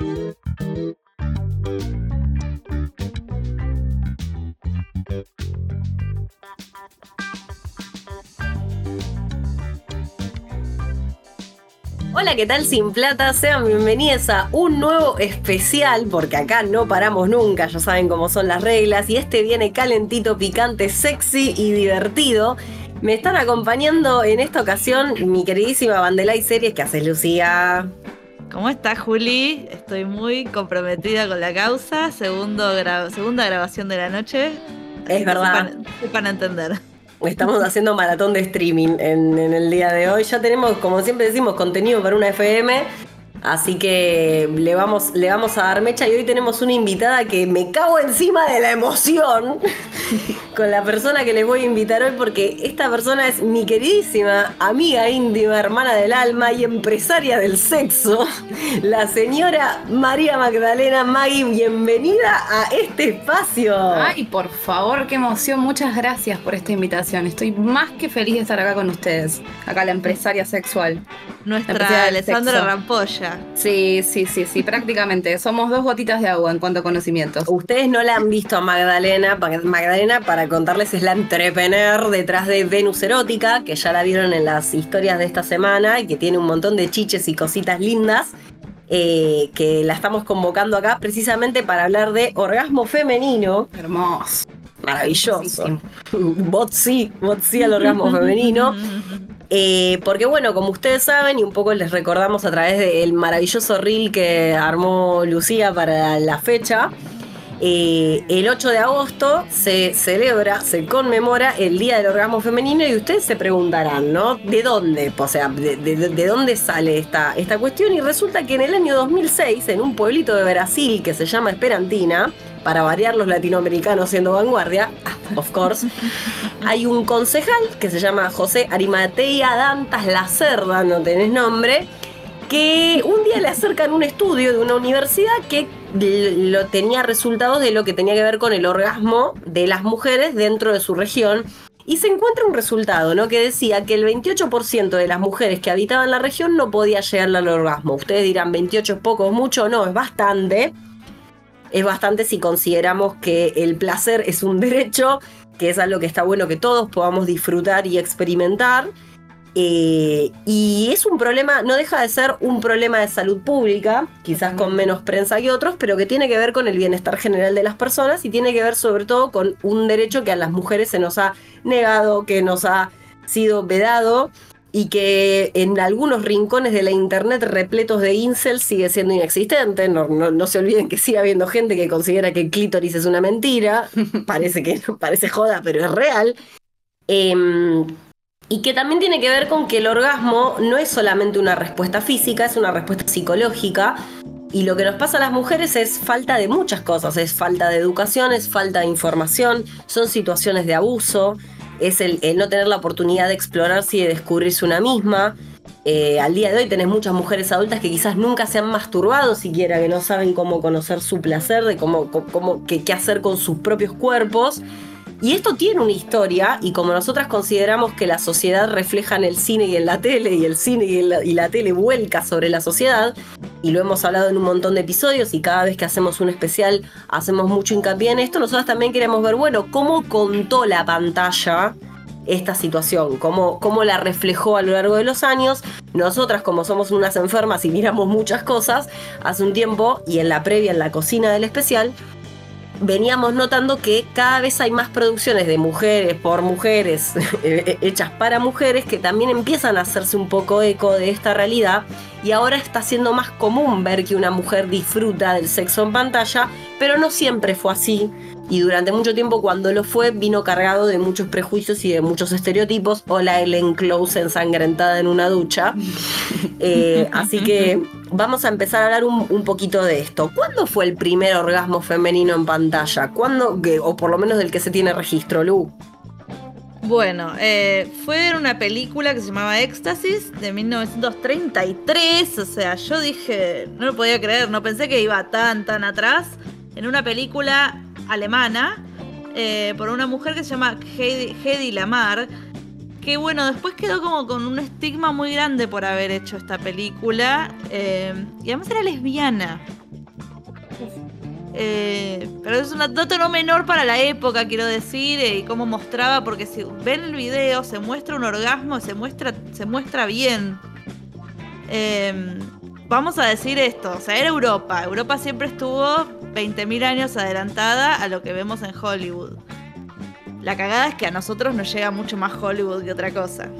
Hola, ¿qué tal Sin Plata? Sean bienvenidos a un nuevo especial, porque acá no paramos nunca, ya saben cómo son las reglas, y este viene calentito, picante, sexy y divertido. Me están acompañando en esta ocasión mi queridísima Bandela y Series, ¿qué haces Lucía? ¿Cómo estás, Juli? Estoy muy comprometida con la causa. Segundo segunda grabación de la noche. Es verdad. para entender. Estamos haciendo maratón de streaming en, el día de hoy. Ya tenemos, como siempre decimos, contenido para una FM. Así que le vamos, le vamos a dar mecha y hoy tenemos una invitada que me cago encima de la emoción con la persona que les voy a invitar hoy porque esta persona es mi queridísima amiga íntima, hermana del alma y empresaria del sexo, la señora María Magdalena Magui. Bienvenida a este espacio. Ay, por favor, qué emoción. Muchas gracias por esta invitación. Estoy más que feliz de estar acá con ustedes. Acá la empresaria sexual. Nuestra Alessandra Rampolla. Sí, sí, sí, sí, prácticamente. Somos dos gotitas de agua en cuanto a conocimientos. Ustedes no la han visto a Magdalena. Magdalena, para contarles, es la entrepreneur detrás de Venus Erótica, que ya la vieron en las historias de esta semana y que tiene un montón de chiches y cositas lindas. Eh, que la estamos convocando acá precisamente para hablar de orgasmo femenino. Hermoso. Maravilloso. Botsi, botsi al orgasmo femenino. Eh, porque bueno, como ustedes saben, y un poco les recordamos a través del maravilloso reel que armó Lucía para la fecha, eh, el 8 de agosto se celebra, se conmemora el Día del Orgasmo Femenino y ustedes se preguntarán, ¿no? ¿De dónde? O sea, ¿de, dónde sale esta, esta cuestión? Y resulta que en el año 2006, en un pueblito de Brasil que se llama Esperantina, para variar los latinoamericanos siendo vanguardia, of course, hay un concejal que se llama José Arimatea Dantas La Cerda, no tenés nombre, que un día le acercan un estudio de una universidad que lo tenía resultados de lo que tenía que ver con el orgasmo de las mujeres dentro de su región. Y se encuentra un resultado, ¿no? Que decía que el 28% de las mujeres que habitaban la región no podía llegar al orgasmo. Ustedes dirán, 28 es poco, es mucho, no, es bastante es bastante si consideramos que el placer es un derecho, que es algo que está bueno que todos podamos disfrutar y experimentar. Eh, y es un problema, no deja de ser un problema de salud pública, quizás con menos prensa que otros, pero que tiene que ver con el bienestar general de las personas y tiene que ver sobre todo con un derecho que a las mujeres se nos ha negado, que nos ha sido vedado y que en algunos rincones de la internet repletos de incels sigue siendo inexistente. No, se olviden que sigue habiendo gente que considera que el clítoris es una mentira. parece que parece joda, pero es real. Em, y que también tiene que ver con que el orgasmo no es solamente una respuesta física, es una respuesta psicológica. Y lo que nos pasa a las mujeres es falta de muchas cosas, es falta de educación, es falta de información, son situaciones de abuso, es el, no tener la oportunidad de explorarse y de descubrirse una misma. Eh, al día de hoy tenés muchas mujeres adultas que quizás nunca se han masturbado siquiera, que no saben cómo conocer su placer, de cómo, qué hacer con sus propios cuerpos. Y esto tiene una historia, y como nosotras consideramos que la sociedad refleja en el cine y en la tele, y el cine y la, tele vuelca sobre la sociedad, y lo hemos hablado en un montón de episodios, y cada vez que hacemos un especial hacemos mucho hincapié en esto, nosotras también queremos ver, bueno, cómo contó la pantalla esta situación, cómo, cómo la reflejó a lo largo de los años. Nosotras, como somos unas enfermas y miramos muchas cosas, hace un tiempo, y en la previa, en la cocina del especial, veníamos notando que cada vez hay más producciones de mujeres por mujeres, eh, hechas para mujeres, que también empiezan a hacerse un poco eco de esta realidad y ahora está siendo más común ver que una mujer disfruta del sexo en pantalla, pero no siempre fue así. Y durante mucho tiempo cuando lo fue vino cargado de muchos prejuicios y de muchos estereotipos. o la Ellen Close ensangrentada en una ducha. Eh, así que vamos a empezar a hablar un, poquito de esto. ¿Cuándo fue el primer orgasmo femenino en pantalla? ¿Cuándo, o por lo menos del que se tiene registro, Lu? Bueno, eh, fue en una película que se llamaba Éxtasis de 1933. O sea, yo dije, no lo podía creer, no pensé que iba tan, tan atrás. En una película alemana eh, por una mujer que se llama Hedy Lamar. Que bueno, después quedó como con un estigma muy grande por haber hecho esta película. Eh, y además era lesbiana. Eh, pero es un dato no menor para la época, quiero decir, y cómo mostraba, porque si ven el video se muestra un orgasmo, se muestra, se muestra bien. Vamos a decir esto, o sea, era Europa. Europa siempre estuvo 20.000 años adelantada a lo que vemos en Hollywood. La cagada es que a nosotros nos llega mucho más Hollywood que otra cosa.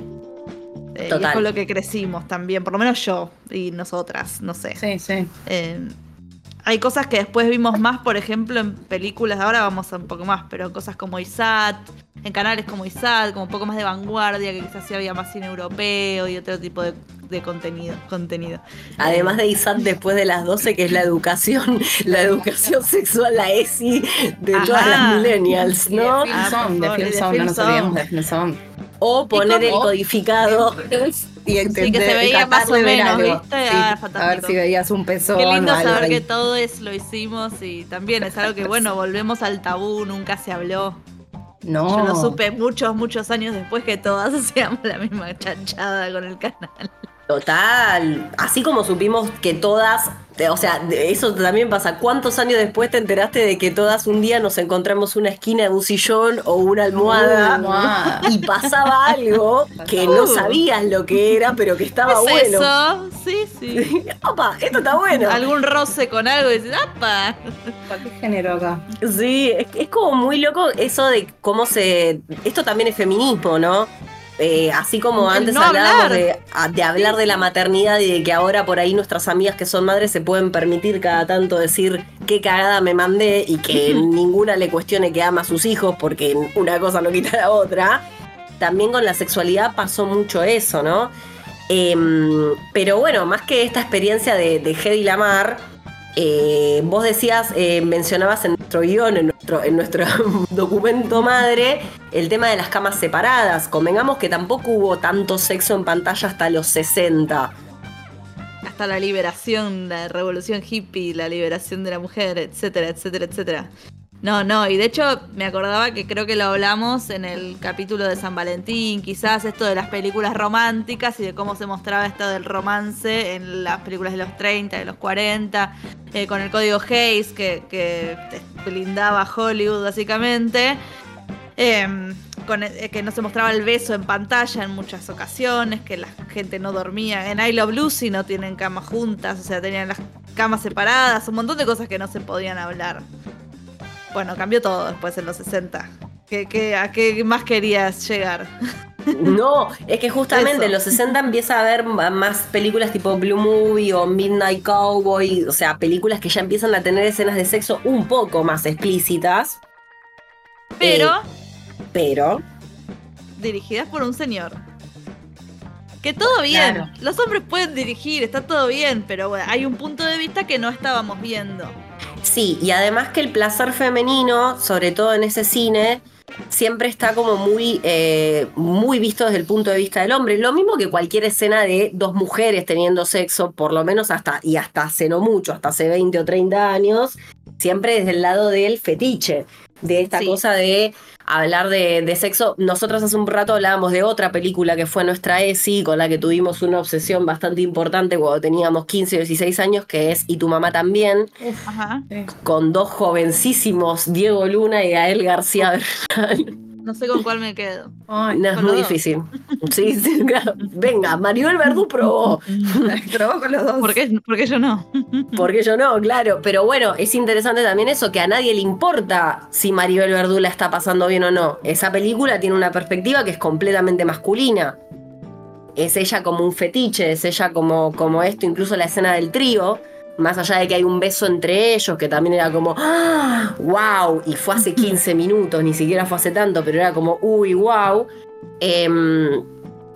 Eh, y es con lo que crecimos también, por lo menos yo y nosotras, no sé. Sí, sí. Eh, hay cosas que después vimos más, por ejemplo, en películas, ahora vamos a un poco más, pero cosas como ISAT, en canales como ISAT, como un poco más de vanguardia, que quizás sí había más cine europeo y otro tipo de, contenido, contenido. Además de ISAT después de las 12, que es la educación, la educación sexual, la ESI de todas las millennials, ¿no? de Film de Film no nos olvidemos de Film O poner el codificado y entender, que se veía más o menos, ¿viste? Ah, a ver si veías un pezón. Qué lindo saber que todo es, lo hicimos y también es algo que, bueno, volvemos al tabú, nunca se habló. No. Yo lo supe muchos, muchos años después que todas hacíamos la misma chanchada con el canal. Total. Así como supimos que todas o sea, eso también pasa. ¿Cuántos años después te enteraste de que todas un día nos encontramos una esquina de un sillón o una almohada y pasaba algo que no sabías lo que era, pero que estaba bueno? Eso, sí, sí. ¡Opa! Esto está bueno. Algún roce con algo y dices, ¡apa! ¿Qué género acá? Sí, es como muy loco eso de cómo se. Esto también es feminismo, ¿no? Eh, así como antes hablábamos De, hablar de la maternidad y de que ahora por ahí nuestras amigas que son madres se pueden permitir cada tanto decir qué cagada me mandé y que ninguna le cuestione que ama a sus hijos porque una cosa no quita la otra. También con la sexualidad pasó mucho eso, ¿no? Em, pero bueno, más que esta experiencia de, de Hedy Lamar, eh, vos decías, eh, mencionabas en nuestro guion, en nuestro, en nuestro documento madre, el tema de las camas separadas. Convengamos que tampoco hubo tanto sexo en pantalla hasta los 60. Hasta la liberación, la revolución hippie, la liberación de la mujer, etcétera, etcétera, etcétera. No, no, y de hecho me acordaba que creo que lo hablamos en el capítulo de San Valentín, quizás esto de las películas románticas y de cómo se mostraba esto del romance en las películas de los 30, de los 40, eh, con el código Hayes que, que blindaba Hollywood básicamente. Em, con, eh, que no se mostraba el beso en pantalla en muchas ocasiones, que la gente no dormía. En I Love Lucy no tienen camas juntas, o sea, tenían las camas separadas, un montón de cosas que no se podían hablar. Bueno, cambió todo después en los 60. ¿Qué, a qué más querías llegar? No, es que justamente en los 60 empieza a haber más películas tipo Blue Movie o Midnight Cowboy, o sea, películas que ya empiezan a tener escenas de sexo un poco más explícitas. Pero. Eh, pero. Dirigidas por un señor. Que todo bien. Los hombres pueden dirigir, está todo bien, pero bueno, hay un punto de vista que no estábamos viendo. Sí, y además que el placer femenino, sobre todo en ese cine, siempre está como muy, eh, muy visto desde el punto de vista del hombre. Lo mismo que cualquier escena de dos mujeres teniendo sexo, por lo menos hasta, y hasta hace no mucho, hasta hace 20 o 30 años, siempre desde el lado del fetiche, de esta cosa de hablar de, sexo. Nosotros hace un rato hablábamos de otra película que fue nuestra ESI, con la que tuvimos una obsesión bastante importante cuando teníamos 15 o 16 años, que es Y tu mamá también, con dos jovencísimos, Diego Luna y Gael García Bernal. No sé con cuál me quedo. no, es muy difícil. Sí, sí, Venga, Maribel Verdú probó. probó con los dos. ¿Por qué, yo no? Porque yo no, claro. Pero bueno, es interesante también eso, que a nadie le importa si Maribel Verdú la está pasando bien o no. Esa película tiene una perspectiva que es completamente masculina. Es ella como un fetiche, es ella como, como esto, incluso la escena del trío más allá de que hay un beso entre ellos, que también era como, ¡ah! ¡Wow! Y fue hace 15 minutos, ni siquiera fue hace tanto, pero era como, ¡uy, wow! Em,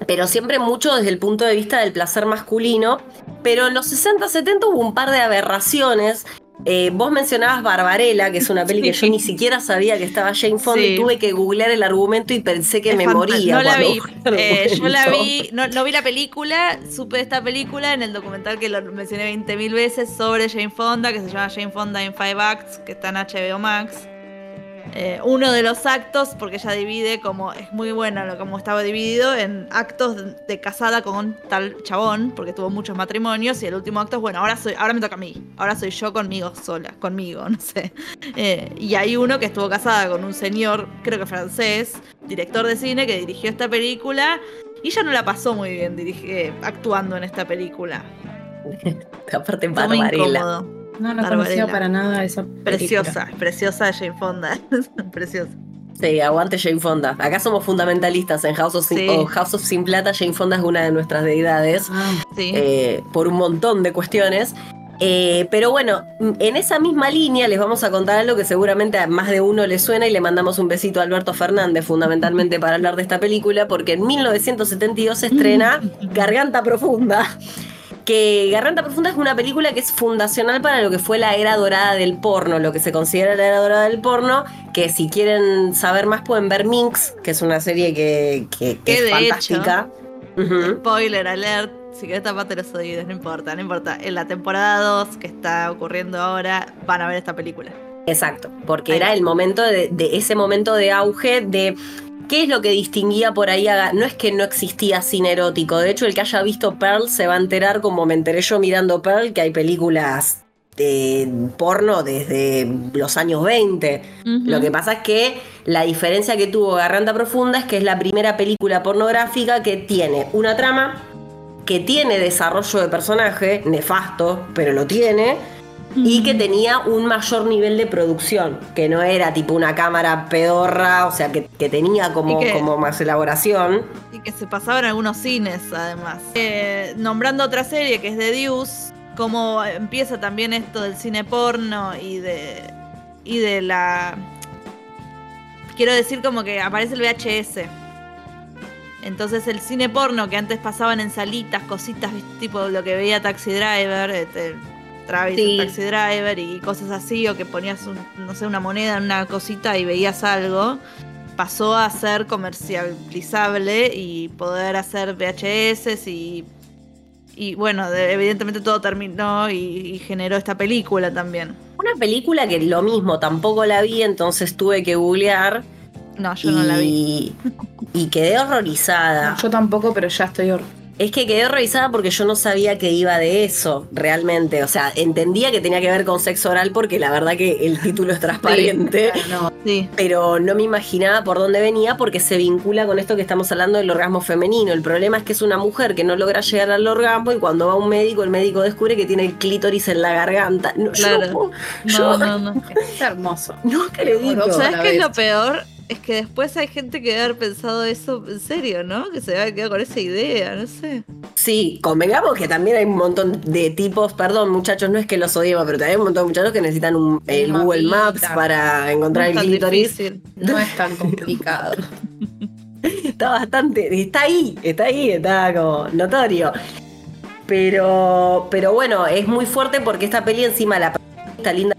pero siempre mucho desde el punto de vista del placer masculino. Pero en los 60, 70 hubo un par de aberraciones eh, vos mencionabas Barbarella, que es una peli que yo ni siquiera sabía que estaba Jane Fonda y tuve que googlear el argumento y pensé que me moría. No la vi. Eh, yo la vi, no, vi la película, supe de esta película en el documental que lo mencioné 20.000 veces sobre Jane Fonda, que se llama Jane Fonda in Five Acts, que está en HBO Max. Eh, uno de los actos, porque ella divide como, es muy buena lo como estaba dividido, en actos de, casada con tal chabón, porque tuvo muchos matrimonios, y el último acto es, bueno, ahora soy, ahora me toca a mí, ahora soy yo conmigo sola, conmigo, no sé. Eh, y hay uno que estuvo casada con un señor, creo que francés, director de cine, que dirigió esta película, y ella no la pasó muy bien dirige, actuando en esta película. Aparte, Barbarella. No, no conocía para nada esa Preciosa, preciosa Jane Fonda. preciosa. Sí, aguante Jane Fonda. Acá somos fundamentalistas en House of, Sin, House of Sin Plata. Jane Fonda es una de nuestras deidades ah, eh, por un montón de cuestiones. Eh, pero bueno, en esa misma línea les vamos a contar algo que seguramente a más de uno le suena y le mandamos un besito a Alberto Fernández fundamentalmente para hablar de esta película porque en 1972 se estrena Garganta Profunda que Garganta Profunda es una película que es fundacional para lo que fue la era dorada del porno, lo que se considera la era dorada del porno, que si quieren saber más pueden ver Minx, que es una serie que, es fantástica. Spoiler alert, si querés taparte los oídos, no importa, no importa. En la temporada 2 que está ocurriendo ahora, van a ver esta película. Exacto, porque era el momento de, ese momento de auge de ¿Qué es lo que distinguía por ahí? No es que no existía cine erótico. De hecho, el que haya visto Pearl se va a enterar, como me enteré yo mirando Pearl, que hay películas de porno desde los años 20. Lo que pasa es que la diferencia que tuvo Garranta Profunda es que es la primera película pornográfica que tiene una trama, que tiene desarrollo de personaje, nefasto, pero lo tiene y que tenía un mayor nivel de producción, que no era tipo una cámara pedorra, o sea, que, tenía como, como más elaboración. Y que se pasaba en algunos cines, además. Eh, nombrando otra serie que es The Deuce, como empieza también esto del cine porno y de, y de la... Quiero decir como que aparece el VHS. Entonces el cine porno que antes pasaban en salitas, cositas, tipo lo que veía Taxi Driver, este, Travis, Taxi Driver y cosas así, o que ponías, no sé, una moneda en una cosita y veías algo, pasó a ser comercializable y poder hacer VHS y, y bueno, evidentemente todo terminó y, generó esta película también. Una película que lo mismo, tampoco la vi, entonces tuve que googlear. No, yo no la vi. Y quedé horrorizada. yo tampoco, pero ya estoy horrorizada es que quedé revisada porque yo no sabía que iba de eso, realmente. O sea, entendía que tenía que ver con sexo oral porque la verdad que el título es transparente. Sí, Pero no me imaginaba por dónde venía porque se vincula con esto que estamos hablando del orgasmo femenino. El problema es que es una mujer que no logra llegar al orgasmo y cuando va a un médico, el médico descubre que tiene el clítoris en la garganta. No, claro. no, no, no, Es hermoso. No acredito. ¿Sabes qué es lo peor? Es que después hay gente que debe haber pensado eso en serio, ¿no? Que se había quedado con esa idea, no sé. Sí, convengamos que también hay un montón de tipos, perdón muchachos, no es que los odiemos, pero también hay un montón de muchachos que necesitan un, el Google Maps para encontrar el clítoris. No es tan complicado. está bastante, está ahí, está ahí, está como notorio. Pero, pero bueno, es muy fuerte porque esta peli encima la está linda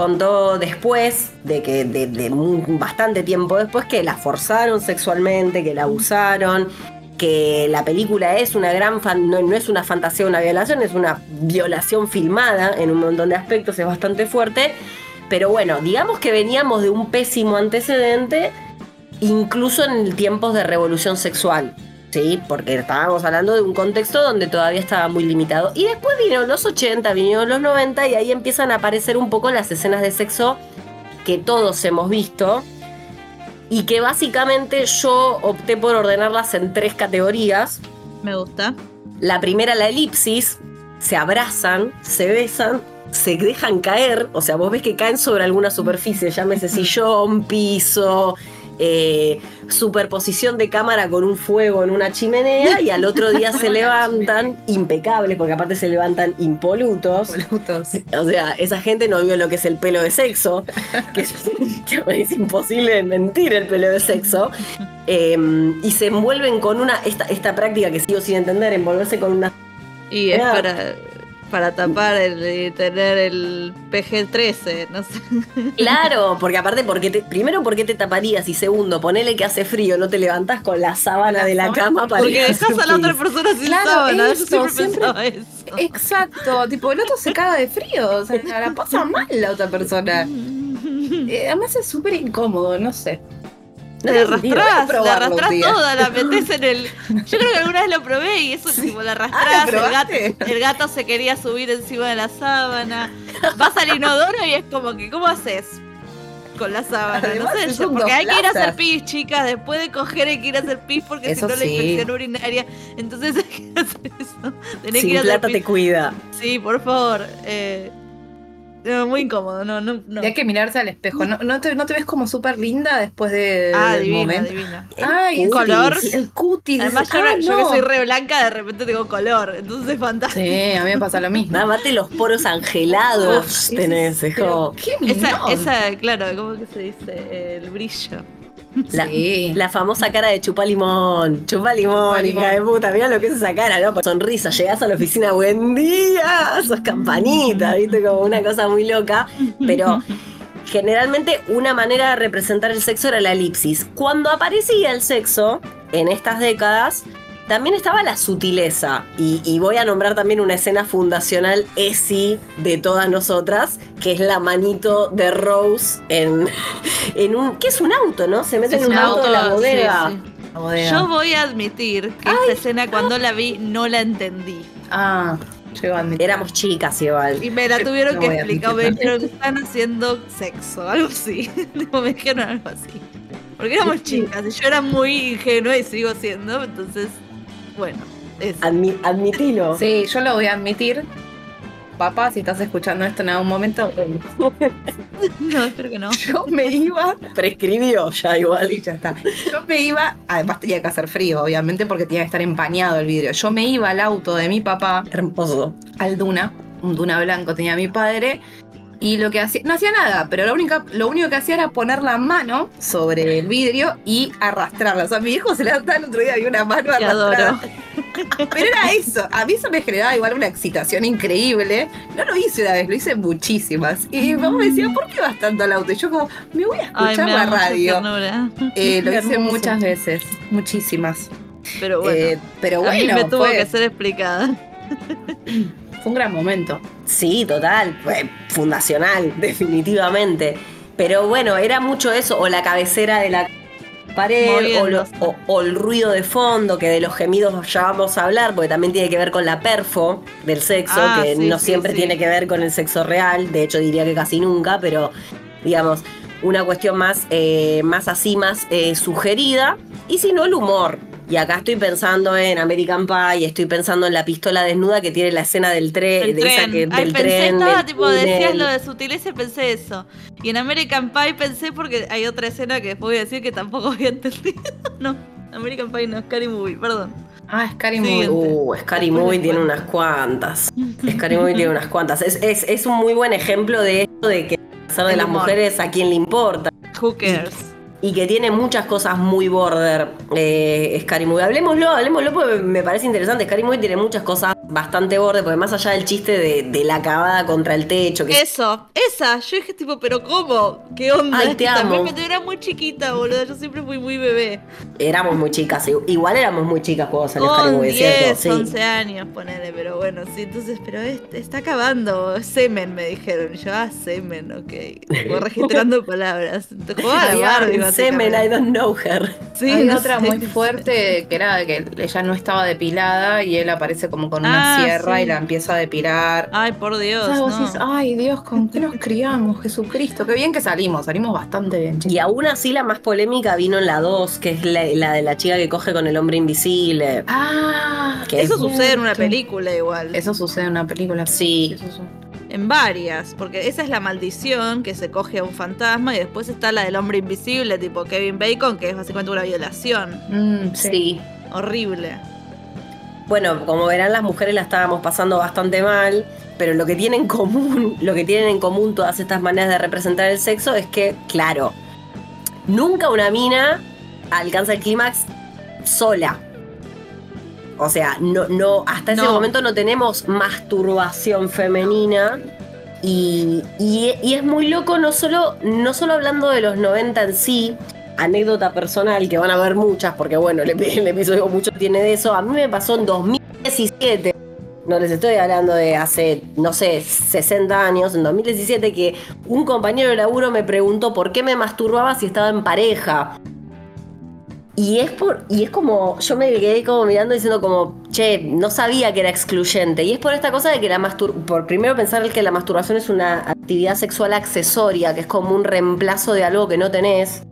contó después, de que de, bastante tiempo después, que la forzaron sexualmente, que la abusaron, que la película es una gran no, es una fantasía una violación, es una violación filmada en un montón de aspectos, es bastante fuerte. Pero bueno, digamos que veníamos de un pésimo antecedente, incluso en tiempos de revolución sexual. Sí, porque estábamos hablando de un contexto donde todavía estaba muy limitado. Y después vinieron los 80, vinieron los 90 y ahí empiezan a aparecer un poco las escenas de sexo que todos hemos visto. Y que básicamente yo opté por ordenarlas en tres categorías. Me gusta. La primera, la elipsis. Se abrazan, se besan, se dejan caer. O sea, vos ves que caen sobre alguna superficie, llámese sillón, piso, eh, superposición de cámara con un fuego en una chimenea y al otro día se levantan impecables, porque aparte se levantan impolutos. O sea, esa gente no vio lo que es el pelo de sexo, que es, imposible mentir el pelo de sexo. Em, y se envuelven con una, esta, esta práctica que sigo sin entender, envolverse con una... Y es para para tapar el, y tener el PG-13, no sé. Claro, porque aparte, porque te, primero, ¿por qué te taparías? Y segundo, ponele que hace frío, no te levantás con la sábana de la cama para Porque dejas a la otra persona sin sábana. Eso, siempre, eso. Exacto, tipo, el otro se caga de frío, o sea, la pasa mal la otra persona. Eh, además es súper incómodo, no sé. La Voy a arrastrás, la arrastrás toda, la metes en el. Yo creo que alguna vez lo probé y eso tipo la Ah, arrastrás, ¿lo el, gato, probaste? el gato se quería subir encima de la sábana. Vas al inodoro y es como que, ¿cómo haces? Con la sábana, Además, no sé, son porque hay que ir a hacer pis, chicas, después de coger hay que ir a hacer pis porque Eso si no la sí. infección urinaria, entonces hay que hacer eso. Tenés que Sin ir a hacer plata pis. te cuida. Sí, por favor. Eh, no, muy incómodo, no, no, no. Y hay que mirarse al espejo. ¿No, no, te, no te ves como súper linda después de, Ah, del divina, momento? divina. Ay, el color. El cutis. Además, yo, Ah, yo que soy re blanca, de repente tengo color, entonces es fantástico. Sí, a mí me pasa lo mismo. Nada más te los poros angelados Uf, tenés, es Pero, como ¿Qué Esa, esa, claro, ¿cómo que se dice? El brillo. La, Sí. la famosa cara de chupa limón. Chupa limón, hija de puta. Mira lo que es esa cara, ¿no? Sonrisa, llegás a la oficina, buen día. Sos campanita, viste, como una cosa muy loca. Pero generalmente una manera de representar el sexo era la elipsis. Cuando aparecía el sexo, en estas décadas, también estaba la sutileza. Y, y voy a nombrar también una escena fundacional, ESI, de todas nosotras, que es la manito de Rose en, en un. ¿Qué es un auto, no? Se mete Es en un auto, de la bodega. sí, sí. La bodega. Yo voy a admitir que esta escena cuando la vi no la entendí. Ah, yo a admitir. Éramos chicas igual. Y me la tuvieron No que explicar, me dijeron que están haciendo sexo, algo así. Me dijeron algo así. Porque éramos chicas y yo era muy ingenua y sigo siendo, entonces, bueno. Admi- admitilo. Sí, yo lo voy a admitir. Papá, si estás escuchando esto en algún momento, No, espero que no. yo me iba. Prescribió ya igual. Y ya está. Yo me iba. Además, tenía que hacer frío, obviamente, porque tenía que estar empañado el vidrio. Yo me iba al auto de mi papá, Hermoso. al Duna. Un Duna blanco tenía mi padre. Y lo que hacía, no hacía nada, pero lo, única, lo único que hacía era poner la mano sobre el vidrio y arrastrarla. O sea, mi hijo se levantaba el otro día y una mano Te arrastrada. adoro. Pero era eso. A mí eso me generaba igual una excitación increíble. No lo hice una vez, lo hice muchísimas. Y mi mamá me decía, ¿por qué vas tanto al auto? Y yo como, me voy a escuchar la radio. Eh, lo hice muchas veces, muchísimas. Pero bueno, Eh, pero a mí bueno, me tuvo fue, que ser explicada. fue un gran momento. Sí, total. Fundacional, definitivamente. Pero bueno, era mucho eso. O la cabecera de la pared, o, lo- o- o el ruido de fondo, que de los gemidos ya vamos a hablar, porque también tiene que ver con la perfo del sexo, Ah, que sí, no sí, siempre sí. tiene que ver con el sexo real. De hecho, diría que casi nunca, pero digamos, una cuestión más, eh, más así, más eh, sugerida. Y si no, el humor. Y acá estoy pensando en American Pie, estoy pensando en la pistola desnuda que tiene la escena del tren, El de esa tren. que, Ay, del pensé, tren. estaba del tipo, decías túnel. lo de sutileza y pensé eso. Y en American Pie pensé porque hay otra escena que después voy a decir que tampoco había entendido. no, American Pie no, Scary Movie, perdón. Ah, Scary. Movie. Uh, Scary Movie tiene unas cuantas. Scary Movie tiene unas cuantas. Es, es, es un muy buen ejemplo de esto de que hacer de El las humor. mujeres a quien le importa. Who cares? Y que tiene muchas cosas muy border. Eh, Scary Movie. Hablemoslo, hablemoslo porque me parece interesante. Scary Movie tiene muchas cosas bastante border, porque más allá del chiste de, de la acabada contra el techo, que Eso, esa. Yo dije tipo, pero ¿cómo? ¿Qué onda? Ay, te que también amo. me era muy chiquita, boludo. Yo siempre fui muy bebé. éramos muy chicas. Igual éramos muy chicas cuando salió Scary Con Movie, 10, ¿cierto? Sí. 11 años, ponele, pero bueno, sí, entonces, pero es- está acabando, semen, me dijeron. Y yo, ah, semen, ok. Voy registrando palabras. Te jugaba la Barbie, semen, I don't know her. Sí, Hay no otra sé. muy fuerte que era que ella no estaba depilada y él aparece como con una Ah, sierra sí. y la empieza a depilar. Ay, por Dios, O sea, vos no. decís, ay Dios, ¿con qué nos criamos? Jesucristo, qué bien que salimos, salimos bastante bien. Y aún así la más polémica vino en la 2, que es la, la de la chica que coge con el hombre invisible. Ah, Que Eso es- sucede en una película igual. Eso sucede en una película. Sí. eso sucede. En varias, porque esa es la maldición que se coge a un fantasma y después está la del hombre invisible, tipo Kevin Bacon, que es básicamente una violación. Mm, sí. Sí. Horrible. Bueno, como verán, las mujeres la estábamos pasando bastante mal, pero lo que tienen en común, lo que tienen en común todas estas maneras de representar el sexo es que, claro, nunca una mina alcanza el clímax sola. O sea, no, no, hasta ese No. momento no tenemos masturbación femenina. Y, y- y es muy loco, no solo, no solo hablando de los 90 en sí, anécdota personal, que van a ver muchas, porque bueno, el, el episodio mucho tiene de eso. A mí me pasó en 2017. no les estoy hablando de hace, no sé, 60 años, en 2017, que un compañero de laburo me preguntó por qué me masturbaba si estaba en pareja. Y es por, y es como, yo me quedé como mirando diciendo como, che, no sabía que era excluyente. Y es por esta cosa de que la masturbación, por primero pensar que la masturbación es una actividad sexual accesoria, que es como un reemplazo de algo que no tenés.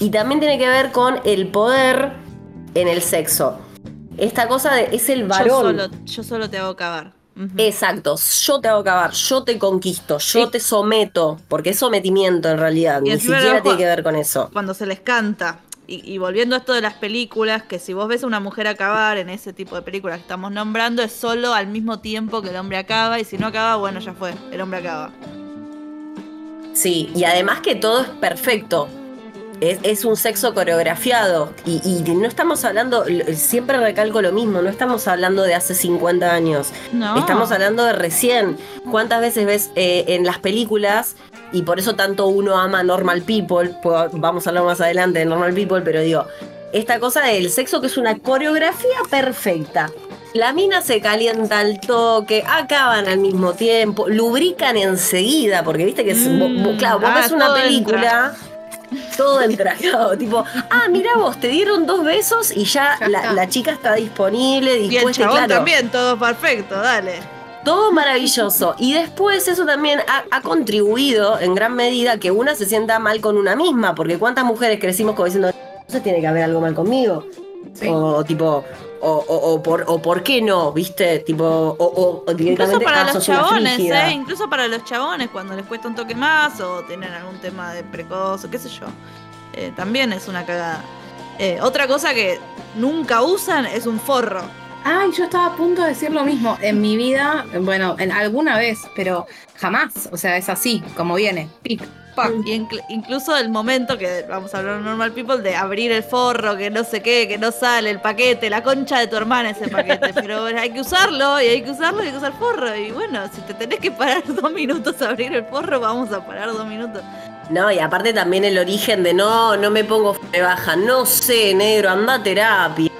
Y también tiene que ver con el poder en el sexo. Esta cosa de es el varón. Yo solo, yo solo te hago. Ujú. Exacto, yo te hago cavar, yo te conquisto, yo Sí. te someto, porque es sometimiento en realidad, Y ni siquiera tiene que ver con eso. Cuando se les canta. Y, y volviendo a esto de las películas, que si vos ves a una mujer acabar en ese tipo de películas que estamos nombrando, es solo al mismo tiempo que el hombre acaba, y si no acaba, bueno, ya fue, el hombre acaba. Sí, y además que todo es perfecto. Es, es un sexo coreografiado. Y, y no estamos hablando, siempre recalco lo mismo, no estamos hablando de hace 50 años. No. Estamos hablando de recién. ¿Cuántas veces ves eh, en las películas? Y por eso tanto uno ama Normal People. Vamos a hablar más adelante de Normal People, pero digo, esta cosa del sexo que es una coreografía perfecta. La mina se calienta al toque, acaban al mismo tiempo, lubrican enseguida, porque viste que es, Mm, vos- vos- claro, vos ah, ves una película, todo entrajado, tipo, ah, mira vos, te dieron dos besos y ya, Ya la, la chica está disponible, Y el dispuesta, y chabón claro. también, todo perfecto, dale. Todo maravilloso. Y después eso también ha, ha contribuido en gran medida a que una se sienta mal con una misma, porque cuántas mujeres crecimos como diciendo, no se tiene que haber algo mal conmigo. Sí. O tipo, o, o- o por, o por qué no, ¿viste? Tipo, o, o- o Incluso directamente para ah, los chabones. ¿eh? Incluso para los chabones, cuando les cuesta un toque más o tienen algún tema de precoz o qué sé yo. Eh, también es una cagada. Eh, otra cosa que nunca usan es un forro. Ay, yo estaba a punto de decir lo mismo. En mi vida, bueno, en alguna vez, pero jamás. O sea, es así, como viene. Pic. Y incl- incluso el momento que vamos a hablar normal people de abrir el forro, que no sé qué, que no sale el paquete, la concha de tu hermana ese paquete, pero hay que usarlo y hay que usarlo y hay que usar forro. Y bueno, si te tenés que parar dos minutos a abrir el forro, vamos a parar dos minutos. No, y aparte también el origen de no, no me pongo me baja, no sé, negro, anda a terapia.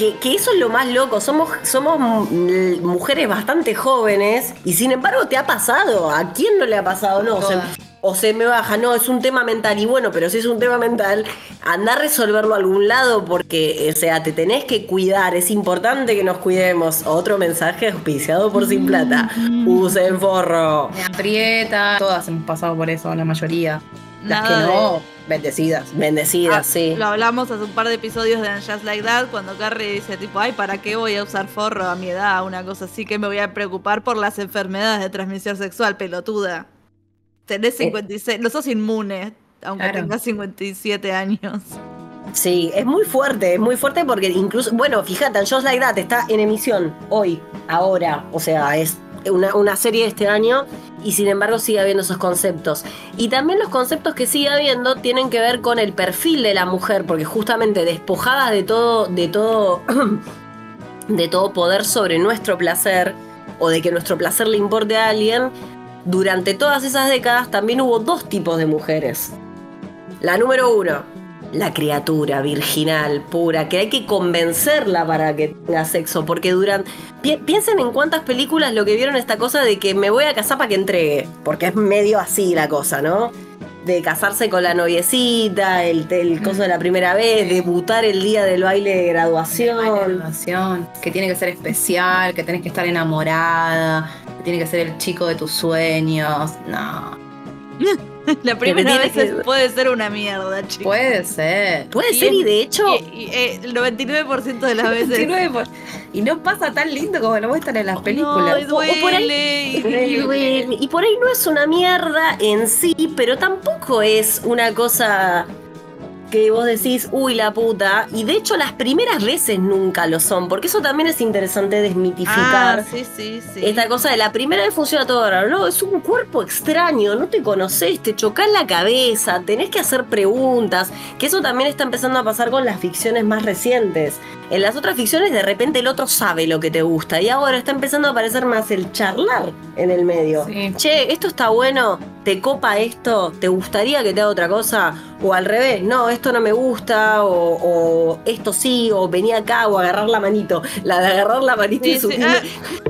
Que, que eso es lo más loco. Somos, somos mm, mujeres bastante jóvenes y sin embargo te ha pasado. ¿A quién no le ha pasado? No, se- o se me baja, no, es un tema mental. Y bueno, pero si es un tema mental, anda a resolverlo a algún lado porque, o sea, te tenés que cuidar. Es importante que nos cuidemos. Otro mensaje auspiciado por Sin Plata. Usen forro. Me aprieta. Todas hemos pasado por eso, la mayoría. Las Nada que no, bendecidas. Bendecidas, Ah, sí. Lo hablamos hace un par de episodios de And Just Like That, cuando Carrie dice tipo, ay, ¿para qué voy a usar forro a mi edad? Una cosa así que me voy a preocupar por las enfermedades de transmisión sexual, pelotuda. Tenés 56, no sos inmune, aunque Claro. tengas 57 años. Sí, es muy fuerte, es muy fuerte porque incluso, bueno, fíjate, Just Like That está en emisión hoy, ahora, o sea, es una, una serie este año y sin embargo sigue habiendo esos conceptos. Y también los conceptos que sigue habiendo tienen que ver con el perfil de la mujer, porque justamente despojadas de todo, de todo, de todo poder sobre nuestro placer o de que nuestro placer le importe a alguien, durante todas esas décadas también hubo dos tipos de mujeres. La número uno, la criatura virginal, pura, que hay que convencerla para que tenga sexo, porque duran... Pi- piensen en cuántas películas lo que vieron esta cosa de que me voy a casar para que entregue, porque es medio así la cosa, ¿no? De casarse con la noviecita, el, el coso de la primera vez, debutar el día del baile de graduación. relación, que tiene que ser especial, que tenés que estar enamorada, que tiene que ser el chico de tus sueños. No, La primera vez que- puede ser una mierda, chicos. puede ser. Puede Y ser, y de hecho, Y, y, eh, el 99% de las veces... 19 por- Y no pasa tan lindo como lo muestran en las No, películas. y O- o por ahí- duele, y por ahí no es una mierda en sí, pero tampoco es una cosa que vos decís, uy, la puta. Y de hecho las primeras veces nunca lo son, porque eso también es interesante desmitificar. Ah, sí, sí, sí. Esta cosa de la primera vez funciona todo raro. No, es un cuerpo extraño, no te conoces, te chocas la cabeza, tenés que hacer preguntas. Que eso también está empezando a pasar con las ficciones más recientes. En las otras ficciones de repente el otro sabe lo que te gusta y ahora está empezando a aparecer más el charlar en el medio. Sí. Che, esto está bueno, te copa esto, te gustaría que te haga otra cosa o al revés, no, esto no me gusta o, o esto sí o venía acá o agarrar la manito. La de agarrar la manito Sí, y sí, subirme-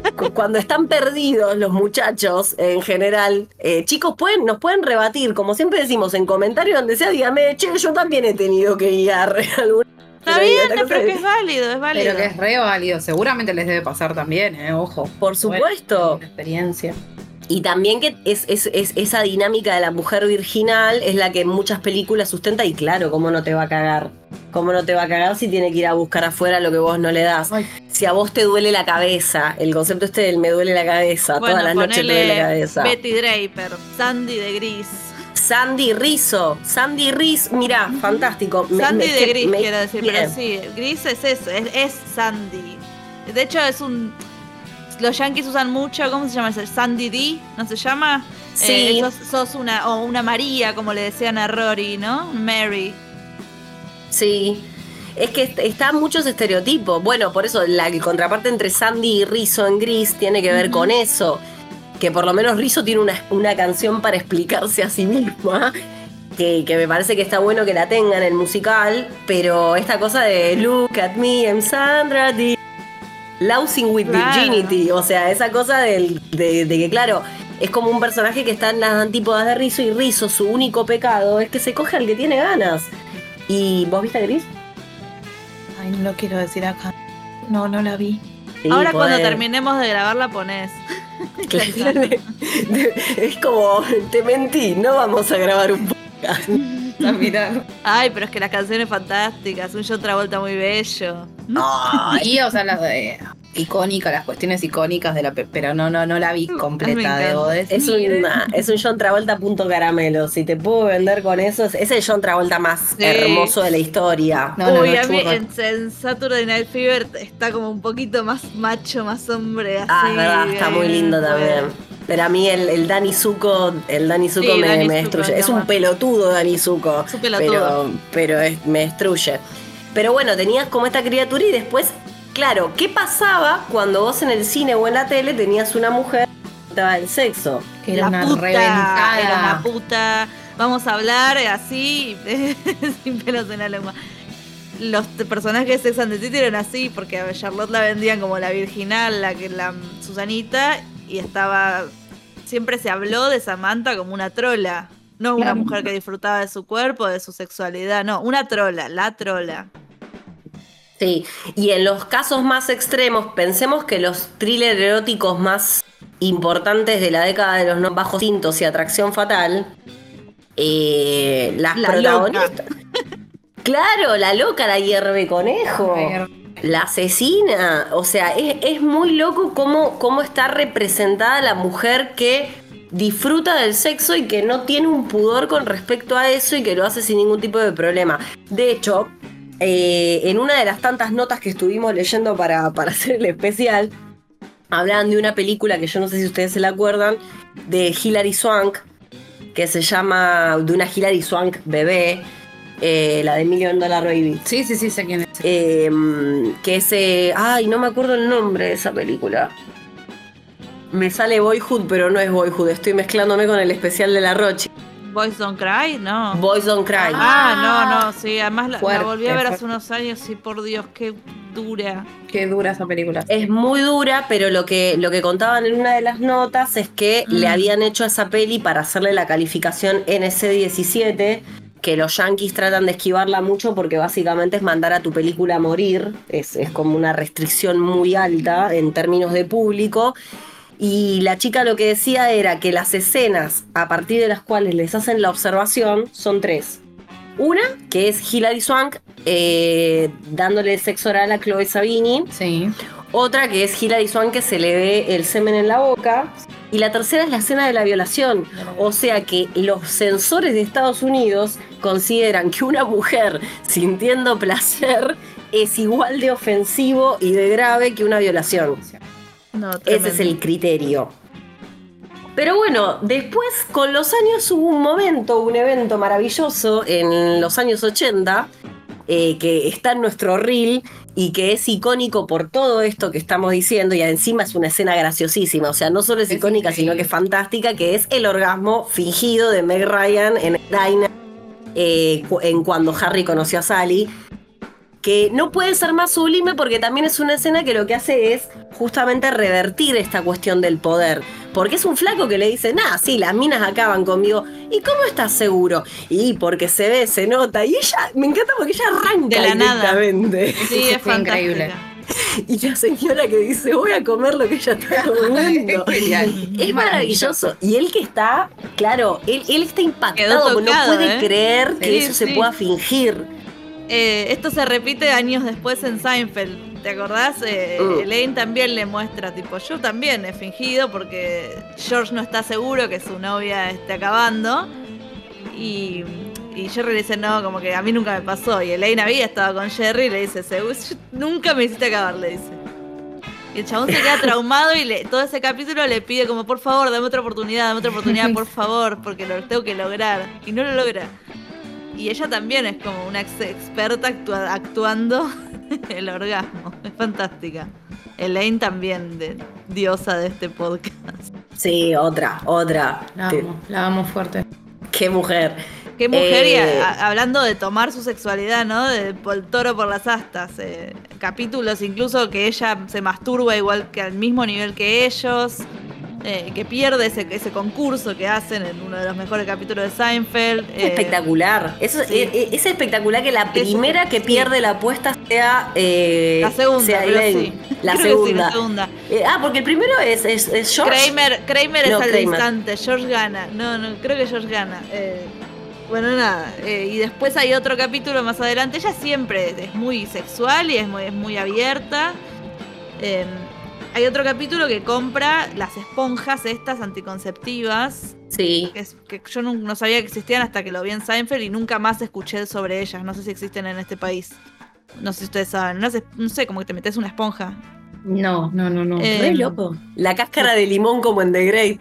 ah. cu- cuando están perdidos los muchachos en general, eh, chicos, pueden, nos pueden rebatir, como siempre decimos, en comentarios donde sea, dígame, che, yo también he tenido que guiar alguna. Está pero bien, no, pero que es válido, es válido. Pero que es re válido. Seguramente les debe pasar también, ¿eh? Ojo. Por supuesto. Buena experiencia. Y también que es, es- es- esa dinámica de la mujer virginal es la que en muchas películas sustenta y claro, ¿cómo no te va a cagar? ¿Cómo no te va a cagar si tiene que ir a buscar afuera lo que vos no le das? Ay. Si a vos te duele la cabeza, el concepto este del me duele la cabeza, bueno, todas las noches te duele la cabeza. Betty Draper, Sandy de Gris. Sandy Rizzo, Sandy Riz, mira, fantástico. Me- Sandy me- de Gris, me- quiero decir, bien. pero sí, Gris es eso, es, es Sandy. De hecho, es un. Los yankees usan mucho, ¿cómo se llama ese? Sandy D, ¿no se llama? Sí. Eh, sos, sos una, o una María, como le decían a Rory, ¿no? Mary. Sí. Es que est- está muchos estereotipos. Bueno, por eso la contraparte entre Sandy y Rizzo en Gris tiene que ver con eso. Que por lo menos Rizzo tiene una, una canción para explicarse a sí misma. Que, que me parece que está bueno que la tenga en el musical. Pero esta cosa de Look at me, I'm Sandra D. Lousing with Claro. Virginity. O sea, esa cosa del- de, de que, claro, es como un personaje que está en las antípodas de Rizzo. Y Rizzo, su único pecado es que se coge al que tiene ganas. ¿Y vos viste a Gris? Ay, no lo quiero decir acá. No, no la vi. Sí, Ahora cuando podés. terminemos de grabar la pones. Claro, es como, te mentí, no vamos a grabar un podcast. A mirar. Ay, pero es que las canciones fantásticas, un John Travolta muy bello. Y, o sea, las de icónicas, las cuestiones icónicas de la pe- pero no, no, no la vi me completa, debo decir. Es, una- es un John Travolta punto caramelo. Si te puedo vender con eso, es, el John Travolta más Sí. hermoso de la historia. No, no, Uy, no, a mí en, en Saturday Night Fever está como un poquito más macho, más hombre, así. Ah, es verdad, está muy lindo eh, también. Pero a mí el, el Danny Zuko, el Danny Zuko Sí, me, me Zuko, destruye. Es un pelotudo Danny Zuko. Es un pelotudo. Pero, pero es- me destruye. Pero bueno, tenías como esta criatura y después, claro, ¿qué pasaba cuando vos en el cine o en la tele tenías una mujer que estaba del sexo? Que era la una puta, reventada. Era una puta. Vamos a hablar así, sin pelos en la lengua. Los personajes de Sex and the City eran así, porque a Charlotte la vendían como la virginal, la que la Susanita, y estaba. Siempre se habló de Samantha como una trola. No una mujer que disfrutaba de su cuerpo, de su sexualidad, no, una trola, la trola. Sí, y en los casos más extremos, pensemos que los thrillers eróticos más importantes de la década de los no bajos tintos y atracción fatal, eh, las La protagonistas. Claro, la loca, la hierve conejo. La asesina. O sea, es, es muy loco cómo, cómo está representada la mujer que disfruta del sexo y que no tiene un pudor con respecto a eso y que lo hace sin ningún tipo de problema. De hecho, eh, en una de las tantas notas que estuvimos leyendo para, para hacer el especial, hablan de una película que yo no sé si ustedes se la acuerdan, de Hilary Swank, que se llama, de una Hilary Swank bebé, eh, la de Million Dollar Baby. Sí, sí, sí, sé quién es. Eh, que ese. Ay, no me acuerdo el nombre de esa película. Me sale Boyhood, pero no es Boyhood. Estoy mezclándome con el especial de la Roche. Boys Don't Cry, no. Boys Don't Cry. Ah, no, no, sí, además la, la volví a ver hace unos años y por Dios, qué dura. Qué dura esa película. Es muy dura, pero lo que, lo que contaban en una de las notas es que Mm. le habían hecho a esa peli para hacerle la calificación NC17, que los yankees tratan de esquivarla mucho porque básicamente es mandar a tu película a morir, es, es como una restricción muy alta en términos de público. Y la chica lo que decía era que las escenas a partir de las cuales les hacen la observación son tres. Una, que es Hilary Swank eh, dándole sexo oral a Chloe Sabini. Sí. Otra que es Hilary Swank que se le ve el semen en la boca. Y la tercera es la escena de la violación. O sea que los censores de Estados Unidos consideran que una mujer sintiendo placer es igual de ofensivo y de grave que una violación. No, Ese es el criterio. Pero bueno, después con los años hubo un momento, un evento maravilloso en los años 80, eh, que está en nuestro reel, y que es icónico por todo esto que estamos diciendo y encima es una escena graciosísima, o sea, no solo es, Es icónica, increíble. sino que es fantástica, que es el orgasmo fingido de Meg Ryan en diner eh, en cuando Harry conoció a Sally, que no puede ser más sublime porque también es una escena que lo que hace es justamente revertir esta cuestión del poder. Porque es un flaco que le dice, nah, sí, las minas acaban conmigo. ¿Y cómo estás seguro? Y porque se ve, se nota. Y ella, me encanta porque ella arranca De la nada. Sí, es Fue increíble. Y la señora que dice, voy a comer lo que ella está comiendo. Es maravilloso. Y él que está, claro, él, él está impactado, no puede ¿eh? creer que Sí, eso se pueda fingir. Eh, esto se repite años después en Seinfeld. ¿Te acordás? Eh, Mm. Elaine también le muestra, tipo, yo también he fingido porque George no está seguro que su novia esté acabando. Y, y Jerry le dice, no, como que a mí nunca me pasó. Y Elaine había estado con Jerry y le dice, "Seguro, yo- nunca me hiciste acabar, le dice. Y el chabón se queda traumado y le- todo ese capítulo le pide como, por favor, dame otra oportunidad, dame otra oportunidad, por favor, porque lo tengo que lograr. Y no lo logra. Y ella también es como una ex- experta actua- actuando el orgasmo. Es fantástica. Elaine también, de, diosa de este podcast. Sí, otra, otra. La amo, la amo fuerte. Qué mujer. Qué mujer, y Eh, a- a- hablando de tomar su sexualidad, ¿no? De por- toro por las astas. eh, capítulos incluso que ella se masturba igual que al mismo nivel que ellos. Eh, que pierde ese, ese concurso que hacen en uno de los mejores capítulos de Seinfeld. Es eh, espectacular. Eso, sí. es, es espectacular que la primera que sí. pierde la apuesta sea, eh, La segunda, sea sí. La segunda. la segunda. Ah, porque el primero es, es, es George. Kramer, Kramer No, es al Kramer. instante, George gana. No, no, creo que George gana. Bueno, nada. y después hay otro capítulo más adelante. Ella siempre es muy sexual y es muy, es muy abierta. Hay otro capítulo que compra las esponjas estas anticonceptivas. Sí. Que, es- que yo no, no sabía que existían hasta que lo vi en Seinfeld y nunca más escuché sobre ellas. No sé si existen en este país. No sé si ustedes saben. No sé, no sé como que te metes una esponja. No, no, no, no. Eh, Re loco. La cáscara de limón como en The Great.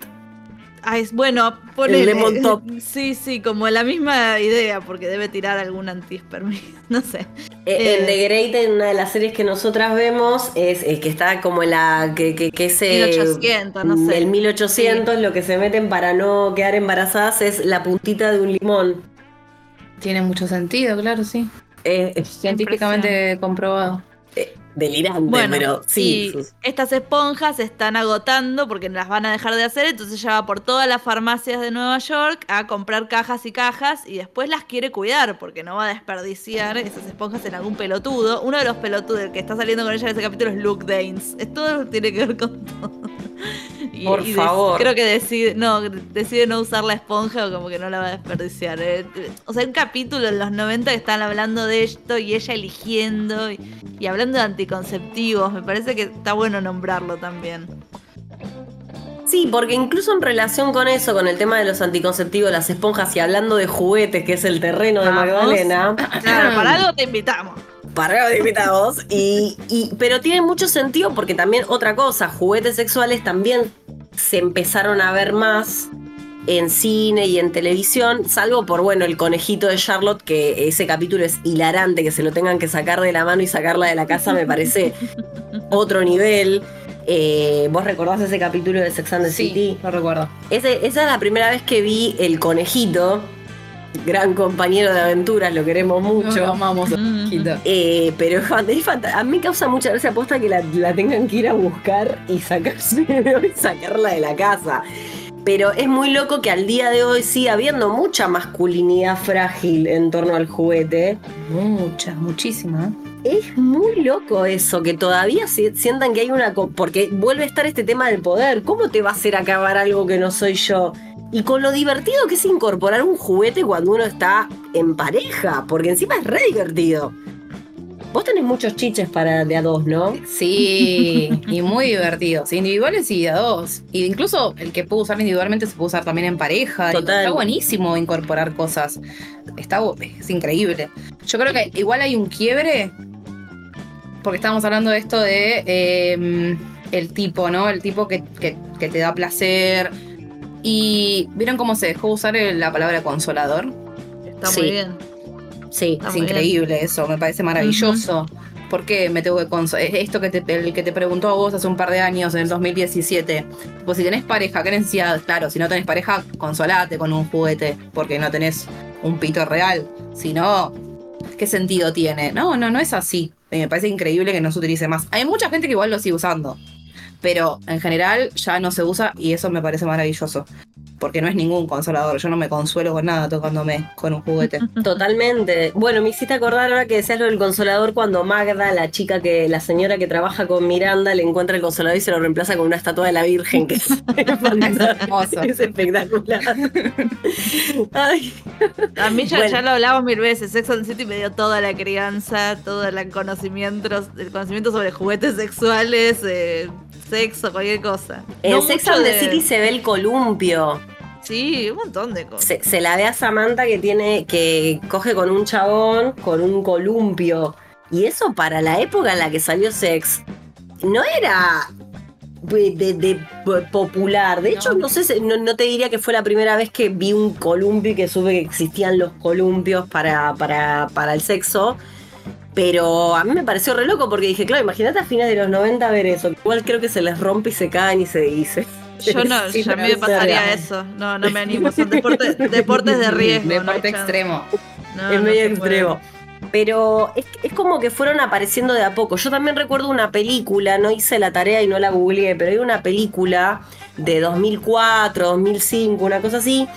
Ah, es bueno, ponele. lemon top. Sí, sí, como la misma idea, porque debe tirar algún antiespermio. No sé. Eh, Eh. En The Great, en una de las series que nosotras vemos, es, es que está como en la. que, que, que ese. 1800, no sé. El 1800, lo que se meten para no quedar embarazadas es la puntita de un limón. Tiene mucho sentido, claro, sí. Eh, es Científicamente comprobado. Delirante, Bueno, pero sí. sus- estas esponjas se están agotando porque las van a dejar de hacer, entonces ella va por todas las farmacias de Nueva York a comprar cajas y cajas y después las quiere cuidar porque no va a desperdiciar esas esponjas en algún pelotudo. Uno de los pelotudos el que está saliendo con ella en ese capítulo es Luke Danes. Es todo tiene que ver con todo. Y- Por y favor. creo que decide no, decide no usar la esponja o como que no la va a desperdiciar. eh. O sea, un capítulo en los 90 que están hablando de esto y ella eligiendo y, y hablando de anticonceptivos. Me parece que está bueno nombrarlo también. Sí, porque incluso en relación con eso, con el tema de los anticonceptivos, las esponjas y hablando de juguetes, que es el terreno de Vamos. Magdalena, Claro, para algo te invitamos. Para de invitados. Y, y- pero tiene mucho sentido porque también otra cosa, juguetes sexuales también se empezaron a ver más en cine y en televisión, salvo por, bueno, el conejito de Charlotte, que ese capítulo es hilarante, que se lo tengan que sacar de la mano y sacarla de la casa, me parece otro nivel. Eh, ¿Vos recordás ese capítulo de Sex and the City? Sí, lo recuerdo. Ese- esa es la primera vez que vi el conejito, gran compañero de aventuras, lo queremos mucho. Lo amamos. Eh, pero es a mí me causa mucha gracia aposta que la, la tengan que ir a buscar y sacarse y sacarla de la casa. Pero es muy loco que al día de hoy siga habiendo mucha masculinidad frágil en torno al juguete. Muchas, muchísimas. Es muy loco eso, que todavía si- sientan que hay una... Porque vuelve a estar este tema del poder. ¿Cómo te va a hacer acabar algo que no soy yo? Y con lo divertido que es incorporar un juguete cuando uno está en pareja, porque encima es re divertido. Vos tenés muchos chiches para de a dos, ¿no? Sí, y muy divertidos. Individuales y a dos. Y incluso el que puedo usar individualmente se puede usar también en pareja. Total. Está buenísimo incorporar cosas. Está, es increíble. Yo creo que igual hay un quiebre. Porque estábamos hablando de esto de eh, el tipo, ¿no? El tipo que, que- que te da placer. Y ¿vieron cómo se dejó usar la palabra consolador? Está Sí. muy bien. Sí. Está es bien. increíble eso, me parece maravilloso. ¿por qué me tengo que consolar? Esto que te, el que te preguntó a vos hace un par de años, en el 2017. Pues si tenés pareja, ¿qué necesidad? Claro, si no tenés pareja, consolate con un juguete, porque no tenés un pito real. Si no, ¿qué sentido tiene? No, no, no es así. Me parece increíble que no se utilice más. Hay mucha gente que igual lo sigue usando. Pero en general ya no se usa y eso me parece maravilloso porque no es ningún consolador. Yo no me consuelo con nada tocándome con un juguete. Totalmente. Bueno, me hiciste acordar ahora que decías lo del consolador cuando Magda, la chica que, la señora que trabaja con Miranda, le encuentra el consolador y se lo reemplaza con una estatua de la Virgen, que es, hermoso. es espectacular. Ay. A mí ya, Bueno. ya lo hablamos mil veces. Sex and City me dio toda la crianza, todo el conocimiento, el conocimiento sobre juguetes sexuales, eh, sexo, cualquier cosa. En No Sex and the de- City se ve el columpio. Sí, un montón de cosas. Se, se la ve a Samantha que tiene, que coge con un chabón, con un columpio. Y eso para la época en la que salió Sex, no era de, de- de popular. De hecho, No. sé, no, no te diría que fue la primera vez que vi un columpio y que supe que existían los columpios para, para, para el sexo. Pero a mí me pareció re loco porque dije, claro, imagínate a fines de los 90 ver eso. Igual creo que se les rompe y se caen y se dice. Yo no, Sí, ya a mí me pasaría es eso. No, no me animo. Son deportes, deportes de riesgo. Deporte extremo. No, es no medio puede. extremo. Pero es, es como que fueron apareciendo de a poco. Yo también recuerdo una película, no hice la tarea y no la googleé, pero hay una película de 2004, 2005, una cosa así,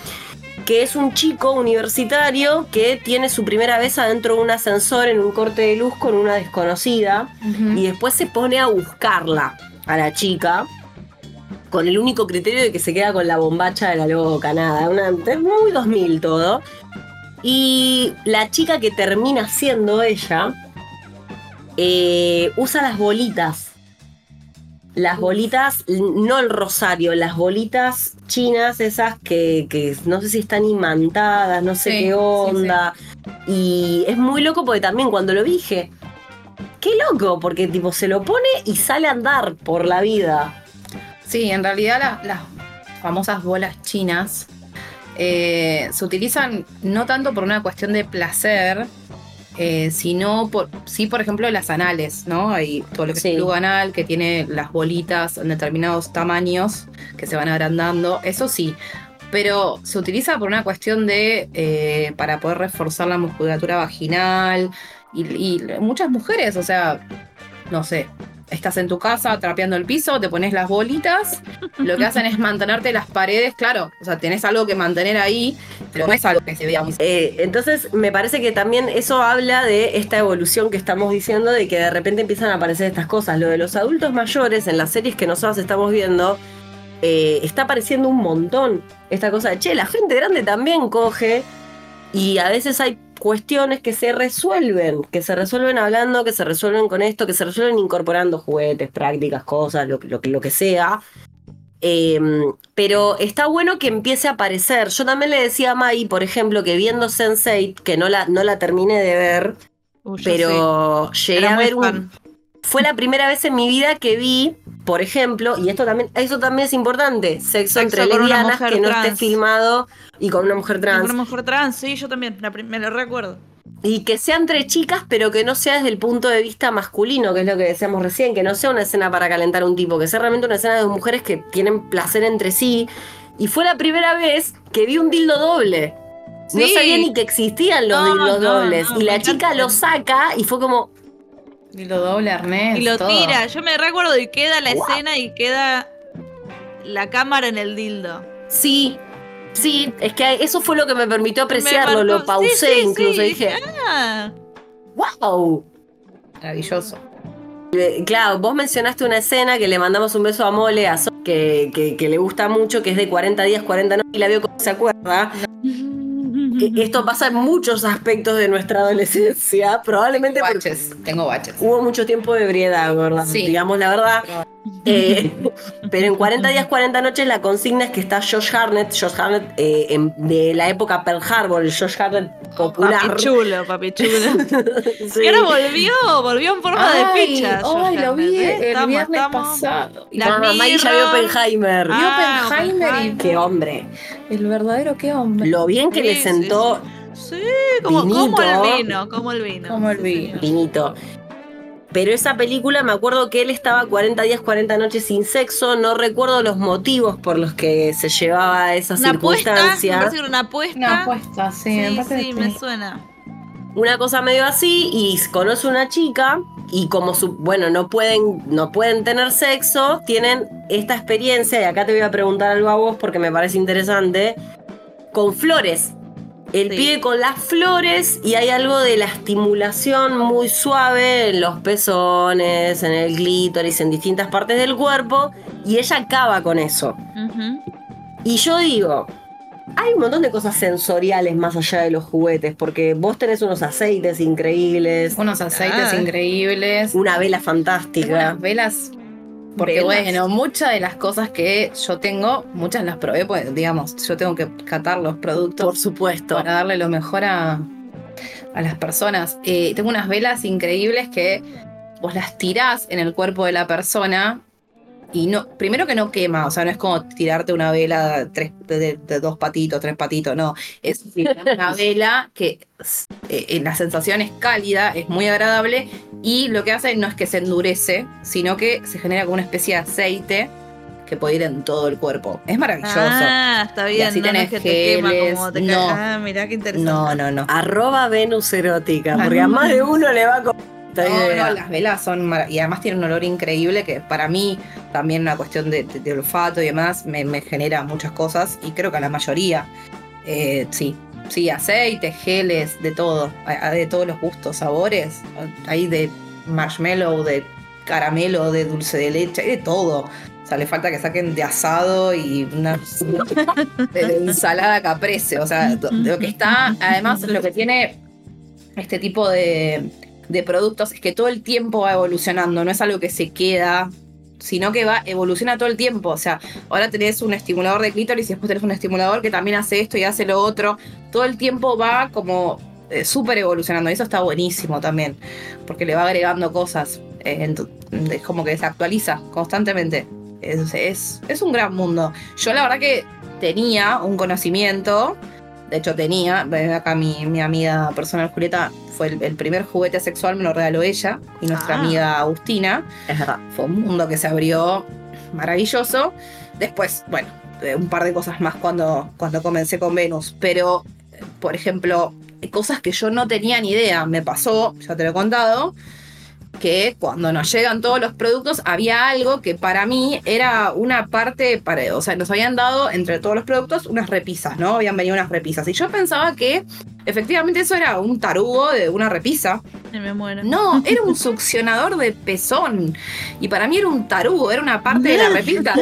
que es un chico universitario que tiene su primera vez adentro de un ascensor en un corte de luz con una desconocida y después se pone a buscarla a la chica con el único criterio de que se queda con la bombacha de la loca, nada, una, es muy 2000 todo. Y la chica que termina siendo ella eh, usa las bolitas. Las bolitas, no el rosario, las bolitas chinas esas que, que no sé si están imantadas, no sé Sí, qué sí, onda. Y es muy loco porque también cuando lo dije, qué loco, porque tipo se lo pone y sale a andar por la vida. Sí, en realidad la- las famosas bolas chinas eh, se utilizan no tanto por una cuestión de placer, eh, sino por, sí, por ejemplo, las anales, ¿no? Hay todo lo que Sí. es el flujo anal, que tiene las bolitas en determinados tamaños que se van agrandando, eso sí. Pero se utiliza por una cuestión de, eh, para poder reforzar la musculatura vaginal y, y muchas mujeres, o sea, no sé, estás en tu casa trapeando el piso, te pones las bolitas, lo que hacen es mantenerte las paredes, claro, o sea, tenés algo que mantener ahí, pero no es algo que se vea muy... Eh, entonces, me parece que también eso habla de esta evolución que estamos diciendo, de que de repente empiezan a aparecer estas cosas. Lo de los adultos mayores en las series que nosotros estamos viendo, eh, está apareciendo un montón. Esta cosa de, che, la gente grande también coge y a veces hay cuestiones que se resuelven, que se resuelven hablando, que se resuelven con esto, que se resuelven incorporando juguetes, prácticas, cosas, lo, que- lo, lo que sea. Eh, pero está bueno que empiece a aparecer. Yo también le decía a Mai, por ejemplo, que viendo Sense8, que no la, no la terminé de ver, Uy, pero sí. llegué Era a ver un. Fue la primera vez en mi vida que vi, por ejemplo, y esto también, eso también es importante, sexo, Sexo entre con lesbianas que no esté filmado y con una mujer trans. Una mujer trans, sí, yo también, la me lo recuerdo. Y que sea entre chicas, pero que no sea desde el punto de vista masculino, que es lo que decíamos recién, que no sea una escena para calentar a un tipo, que sea realmente una escena de dos mujeres que tienen placer entre sí. Y fue la primera vez que vi un dildo doble. No sabía ni que existían los No, dildos no, dobles. no, y la chica lo saca y fue como, Y lo doble arnés. Y lo todo. tira. Yo me recuerdo y queda la escena y queda la cámara en el dildo. sí, sí, es que eso fue lo que me permitió apreciarlo, Me lo pausé sí, sí, incluso, sí, dije, Ah, wow. Maravilloso. Eh, Claro, vos mencionaste una escena que le mandamos un beso a Mole, a So- que, que, que le gusta mucho, que es de 40 días, 40 noches, y la veo como se acuerda. Que Esto pasa en muchos aspectos de nuestra adolescencia, probablemente porque Baches, tengo baches. hubo mucho tiempo de ebriedad, ¿verdad? Sí. Digamos la verdad. Eh, pero en 40 días, 40 noches la consigna es que está Josh Harnett, Josh Harnett eh, en- de la época Pearl Harbor, el Josh Harnett popular. Papi chulo, papi chulo. Sí. Y ahora volvió, volvió en forma de ficha. Ay, Josh lo vi ¿eh? el Estamos- viernes estamos- pasado. La No, Maggie ya vio. Oppenheimer. Ah, Oppenheimer y-. Qué hombre. El verdadero qué hombre. Lo bien que Sí, le sí, sentó Sí, como, Vinito. como el vino, como el vino. Como el vino. Vinito. Pero esa película me acuerdo que él estaba 40 días, 40 noches sin sexo. No recuerdo los motivos por los que se llevaba a esa Una apuesta, me circunstancia. era una apuesta. Una apuesta, sí. me Sí, parece sí, me suena. Una cosa medio así y conoce una chica y como su, bueno, no pueden, no pueden tener sexo, tienen esta experiencia, y acá te voy a preguntar algo a vos porque me parece interesante, con flores. El Sí. pibe con las flores y hay algo de la estimulación muy suave en los pezones, en el clítoris, en distintas partes del cuerpo y ella acaba con eso. Y yo digo, hay un montón de cosas sensoriales más allá de los juguetes, porque vos tenés unos aceites increíbles, Unos aceites Ah. increíbles. una vela fantástica. Unas velas. Porque Velas. bueno, muchas de las cosas que yo tengo, muchas las probé, pues digamos, yo tengo que catar los productos Por supuesto. para darle lo mejor a, a las personas. Eh, tengo unas velas increíbles que vos las tirás en el cuerpo de la persona y no, primero que no quema, o sea, no es como tirarte una vela tres, de, de- de dos patitos, tres patitos, no. Es una vela que eh, eh, la sensación es cálida, es muy agradable y lo que hace no es que se endurece, sino que se genera como una especie de aceite que puede ir en todo el cuerpo. Es maravilloso. Ah, está bien. así no, no tenés es que te quema geles, como te no. Ah, mirá qué interesante. no, no, no. Arroba Venus erótica, porque a más de uno le va a No, idea. no, las velas son y además tienen un olor increíble que para mí también una cuestión de, de- de olfato y demás me, me genera muchas cosas y creo que a la mayoría eh, sí, sí, aceites, geles, de todo, de todos los gustos, sabores, hay de marshmallow, de caramelo, de dulce de leche, hay de todo. O sea, le falta que saquen de asado y una de ensalada caprese. O sea, lo que está, además, lo que tiene este tipo de, de productos es que todo el tiempo va evolucionando, no es algo que se queda, sino que va, evoluciona todo el tiempo. O sea, ahora tenés un estimulador de clítoris y después tenés un estimulador que también hace esto y hace lo otro. Todo el tiempo va como eh, súper evolucionando. Y eso está buenísimo también, porque le va agregando cosas. eh, es como que se actualiza constantemente. Es, es, es un gran mundo. Yo la verdad que tenía un conocimiento de hecho tenía, acá mi, mi amiga personal Julieta, fue el, el primer juguete sexual, me lo regaló ella y nuestra Ah. amiga Agustina. Es verdad. Fue un mundo que se abrió maravilloso. Después, bueno, eh, un par de cosas más cuando, cuando comencé con Venus, pero, eh, por ejemplo, cosas que yo no tenía ni idea, me pasó, ya te lo he contado, que cuando nos llegan todos los productos había algo que para mí era una parte, para, o sea, nos habían dado entre todos los productos unas repisas, ¿no? Habían venido unas repisas. Y yo pensaba que efectivamente eso era un tarugo de una repisa. Me muero. No, era un succionador de pezón. Y para mí era un tarugo, era una parte de la repisa.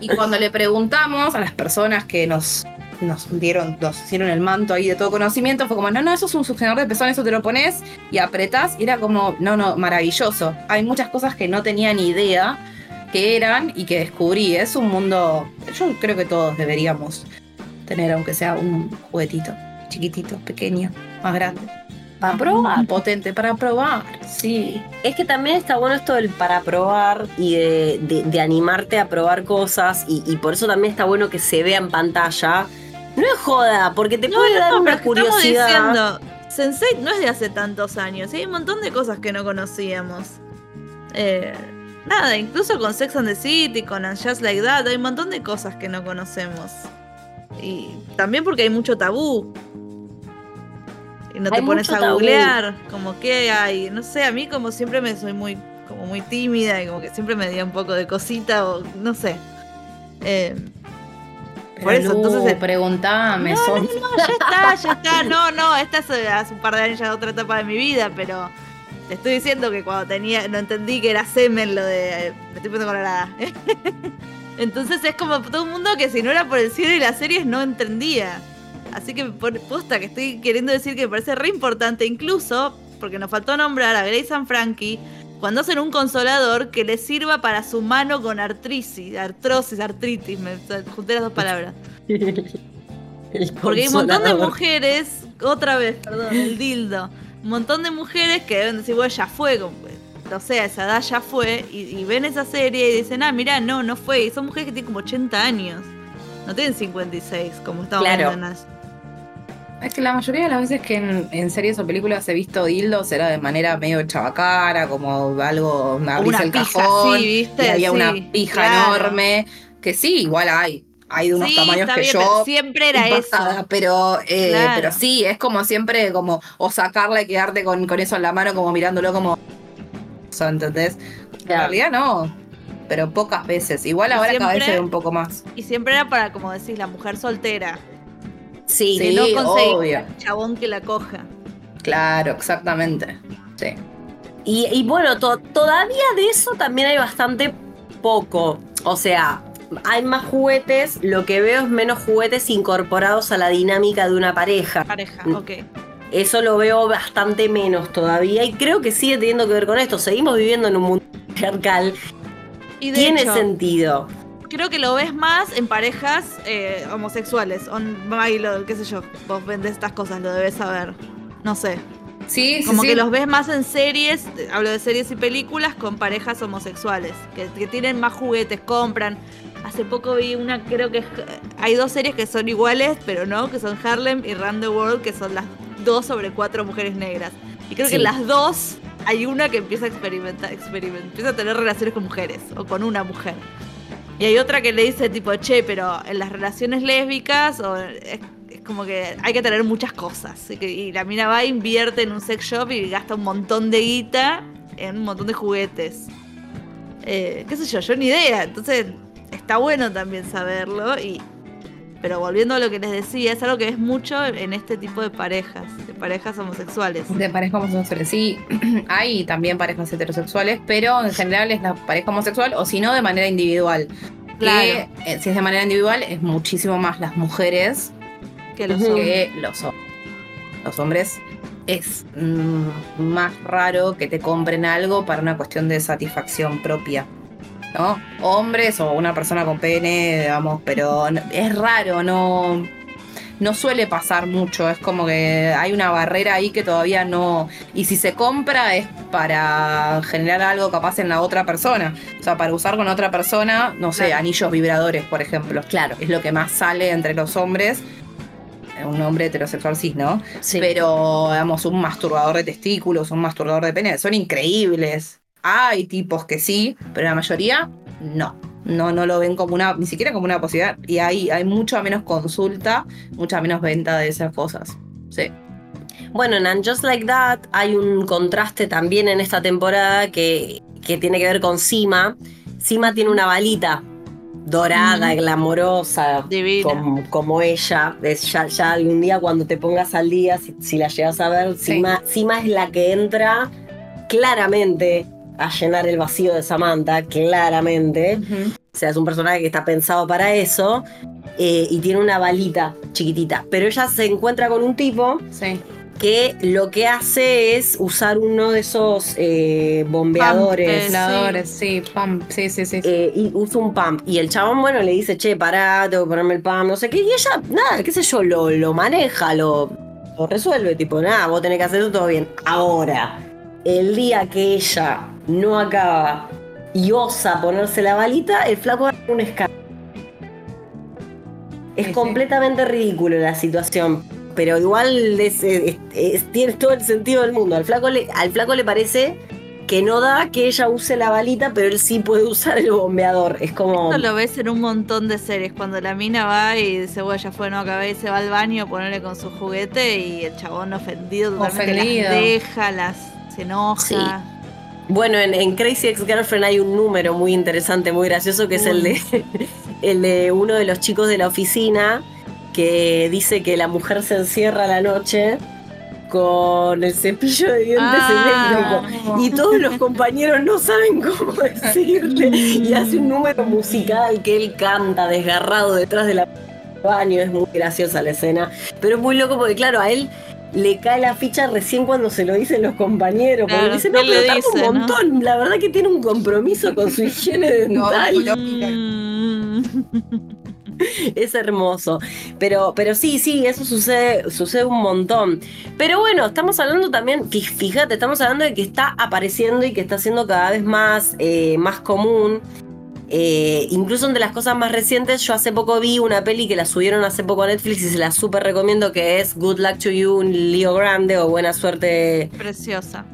Y cuando le preguntamos a las personas que nos, nos dieron, nos hicieron el manto ahí de todo conocimiento, fue como, no, no, eso es un succionador de pezón, eso te lo pones y apretás. Y era como, no, no, maravilloso. Hay muchas cosas que no tenía ni idea que eran y que descubrí. Es un mundo, yo creo que todos deberíamos tener, aunque sea un juguetito, chiquitito, pequeño, más grande. Para probar. Potente para probar, sí. Es que también está bueno esto del para probar y de, de- de animarte a probar cosas y, y por eso también está bueno que se vea en pantalla. No es joda, porque te No, puede no, dar una que estamos curiosidad. diciendo, Sensei no es de hace tantos años, y hay un montón de cosas que no conocíamos. Eh, nada, incluso con Sex and the City, con And Just Like That, hay un montón de cosas que no conocemos. Y también porque hay mucho tabú. Y no te Hay pones mucho a tabú. googlear, como que hay, no sé, a mí como siempre me soy muy, como muy tímida y como que siempre me dio un poco de cosita o no sé. Eh, Por eso, entonces el- Preguntame, No, son- no, ya está, ya está. No, no, esta es eh, hace un par de años ya otra etapa de mi vida, pero te estoy diciendo que cuando tenía, no entendí que era semen lo de. eh, Me estoy poniendo colorada. Entonces es como todo un mundo que si no era por el cielo y las series no entendía. Así que posta que estoy queriendo decir que me parece re importante, incluso porque nos faltó nombrar a Grace and Frankie cuando hacen un consolador que les sirva para su mano con artritis, artrosis, artritis, me junté las dos palabras. Porque hay un montón de mujeres, otra vez, perdón, el dildo. Un montón de mujeres que deben decir, bueno, ya fue, como, no sé, a esa edad ya fue, y, y ven esa serie y dicen, ah, mira, no, no fue. Y son mujeres que tienen como 80 años. No tienen 56, como estamos Claro. viendo en. Es que la mayoría de las veces que en, en series o películas he visto dildos era de manera medio chabacana, como algo, abrís el pija, cajón sí, ¿viste? y había Sí, una pija claro. enorme, que sí, igual hay. Hay de unos Sí, tamaños que bien, yo siempre era impactada, eso. Pero, eh, Claro. pero sí, es como siempre, como, o sacarla y quedarte con, con eso en la mano, como mirándolo como. ¿entendés? En realidad no. Pero pocas veces. Igual Y ahora cada vez se ve un poco más. Y siempre era para, como decís, la mujer soltera. Sí, no conseguía obvio. chabón que la coja. Claro, exactamente. Sí. Y, y bueno, to- todavía de eso también hay bastante poco. O sea, hay más juguetes, lo que veo es menos juguetes incorporados a la dinámica de una pareja. Pareja, Mm. ok. Eso lo veo bastante menos todavía y creo que sigue teniendo que ver con esto. Seguimos viviendo en un mundo patriarcal. Y de Tiene hecho, sentido. Creo que lo ves más en parejas eh, homosexuales. On, ay, lo- qué sé yo, vos vendés estas cosas, lo debes saber. No sé. Sí, sí, Como sí. que los ves más en series, hablo de series y películas con parejas homosexuales, que, que tienen más juguetes, compran. Hace poco vi una, creo que es- hay dos series que son iguales, pero no, que son Harlem y Run the World, que son las dos sobre cuatro mujeres negras. Y creo que las dos hay una que empieza a experimentar, experiment- empieza a tener relaciones con mujeres o con una mujer. Y hay otra que le dice tipo, che, pero en las relaciones lésbicas es, como que hay que tener muchas cosas. Y la mina va, invierte en un sex shop y gasta un montón de guita en un montón de juguetes. Eh, qué sé yo, yo ni idea. Entonces está bueno también saberlo. Y, pero volviendo a lo que les decía, es algo que es mucho en este tipo de parejas, de parejas homosexuales. De parejas homosexuales, sí. Hay también parejas heterosexuales, pero en general es la pareja homosexual o si no de manera individual. Claro. Que eh, si es de manera individual es muchísimo más las mujeres Que los hombres. que los hombres. Los hombres es mm, más raro que te compren algo para una cuestión de satisfacción propia. ¿No? Hombres o una persona con pene, digamos, pero es raro, no. No suele pasar mucho, es como que hay una barrera ahí que todavía no. Y si se compra es para generar algo capaz en la otra persona. O sea, para usar con otra persona, no sé, Claro. anillos vibradores, por ejemplo. Claro. Es lo que más sale entre los hombres. Un hombre heterosexual sí, ¿no? Sí. Pero, digamos, un masturbador de testículos, un masturbador de pene, son increíbles. Hay tipos que sí, pero la mayoría no. No, no lo ven como una, ni siquiera como una posibilidad. Y hay, hay mucha menos consulta, mucha menos venta de esas cosas. Sí. Bueno, en And Just Like That hay un contraste también en esta temporada que, que tiene que ver con Sima. Sima tiene una balita dorada, glamorosa, como, como ella. Es ya, ya algún día cuando te pongas al día, si, si la llegas a ver, Sí. Sima, Sima es la que entra claramente a llenar el vacío de Samantha, claramente. O sea, es un personaje que está pensado para eso. eh, y tiene una balita chiquitita. Pero ella se encuentra con un tipo Sí. que lo que hace es usar uno de esos eh, bombeadores. Pampers. Aisladores, sí, pam, sí, sí, sí. eh, y usa un pump. Y el chabón, bueno, le dice, che, pará, tengo que ponerme el pump, no sé qué. Y ella, nada, qué sé yo, lo, lo maneja, lo, lo resuelve. Tipo, nada, vos tenés que hacer eso todo bien. Ahora, el día que ella no acaba y osa ponerse la balita, el flaco hace un escándalo. Es Sí, completamente ridículo la situación. Pero igual es- es- es- tiene todo el sentido del mundo. Al flaco, le, al flaco le parece que no da que ella use la balita, pero él sí puede usar el bombeador. Es como. Esto lo ves en un montón de series, cuando la mina va y dice, bueno, ya fue, no acabé, y se va al baño a ponerle con su juguete y el chabón ofendido totalmente Ofendido. las deja, las se enoja. Sí. Bueno, en, en Crazy Ex Girlfriend hay un número muy interesante, muy gracioso, que es el de, el de uno de los chicos de la oficina que dice que la mujer se encierra a la noche con el cepillo de dientes Ah. eléctrico. Y todos los compañeros no saben cómo decirle. Y hace un número musical que él canta desgarrado detrás de la baño. Es muy graciosa la escena. Pero es muy loco porque, claro, a él le cae la ficha recién cuando se lo dicen los compañeros. Porque Claro, dice, ¿qué no, pero tarda dice, un no? montón. La verdad que tiene un compromiso con su higiene No, dental. no. Mm. Es hermoso. Pero, pero sí, sí, eso sucede, sucede un montón. Pero bueno, estamos hablando también, fí- fíjate, estamos hablando de que está apareciendo y que está siendo cada vez más, eh, más común. Eh, incluso entre las cosas más recientes, yo hace poco vi una peli que la subieron hace poco a Netflix y se la súper recomiendo, que es Good Luck to You, Leo Grande o Buena Suerte. Preciosa.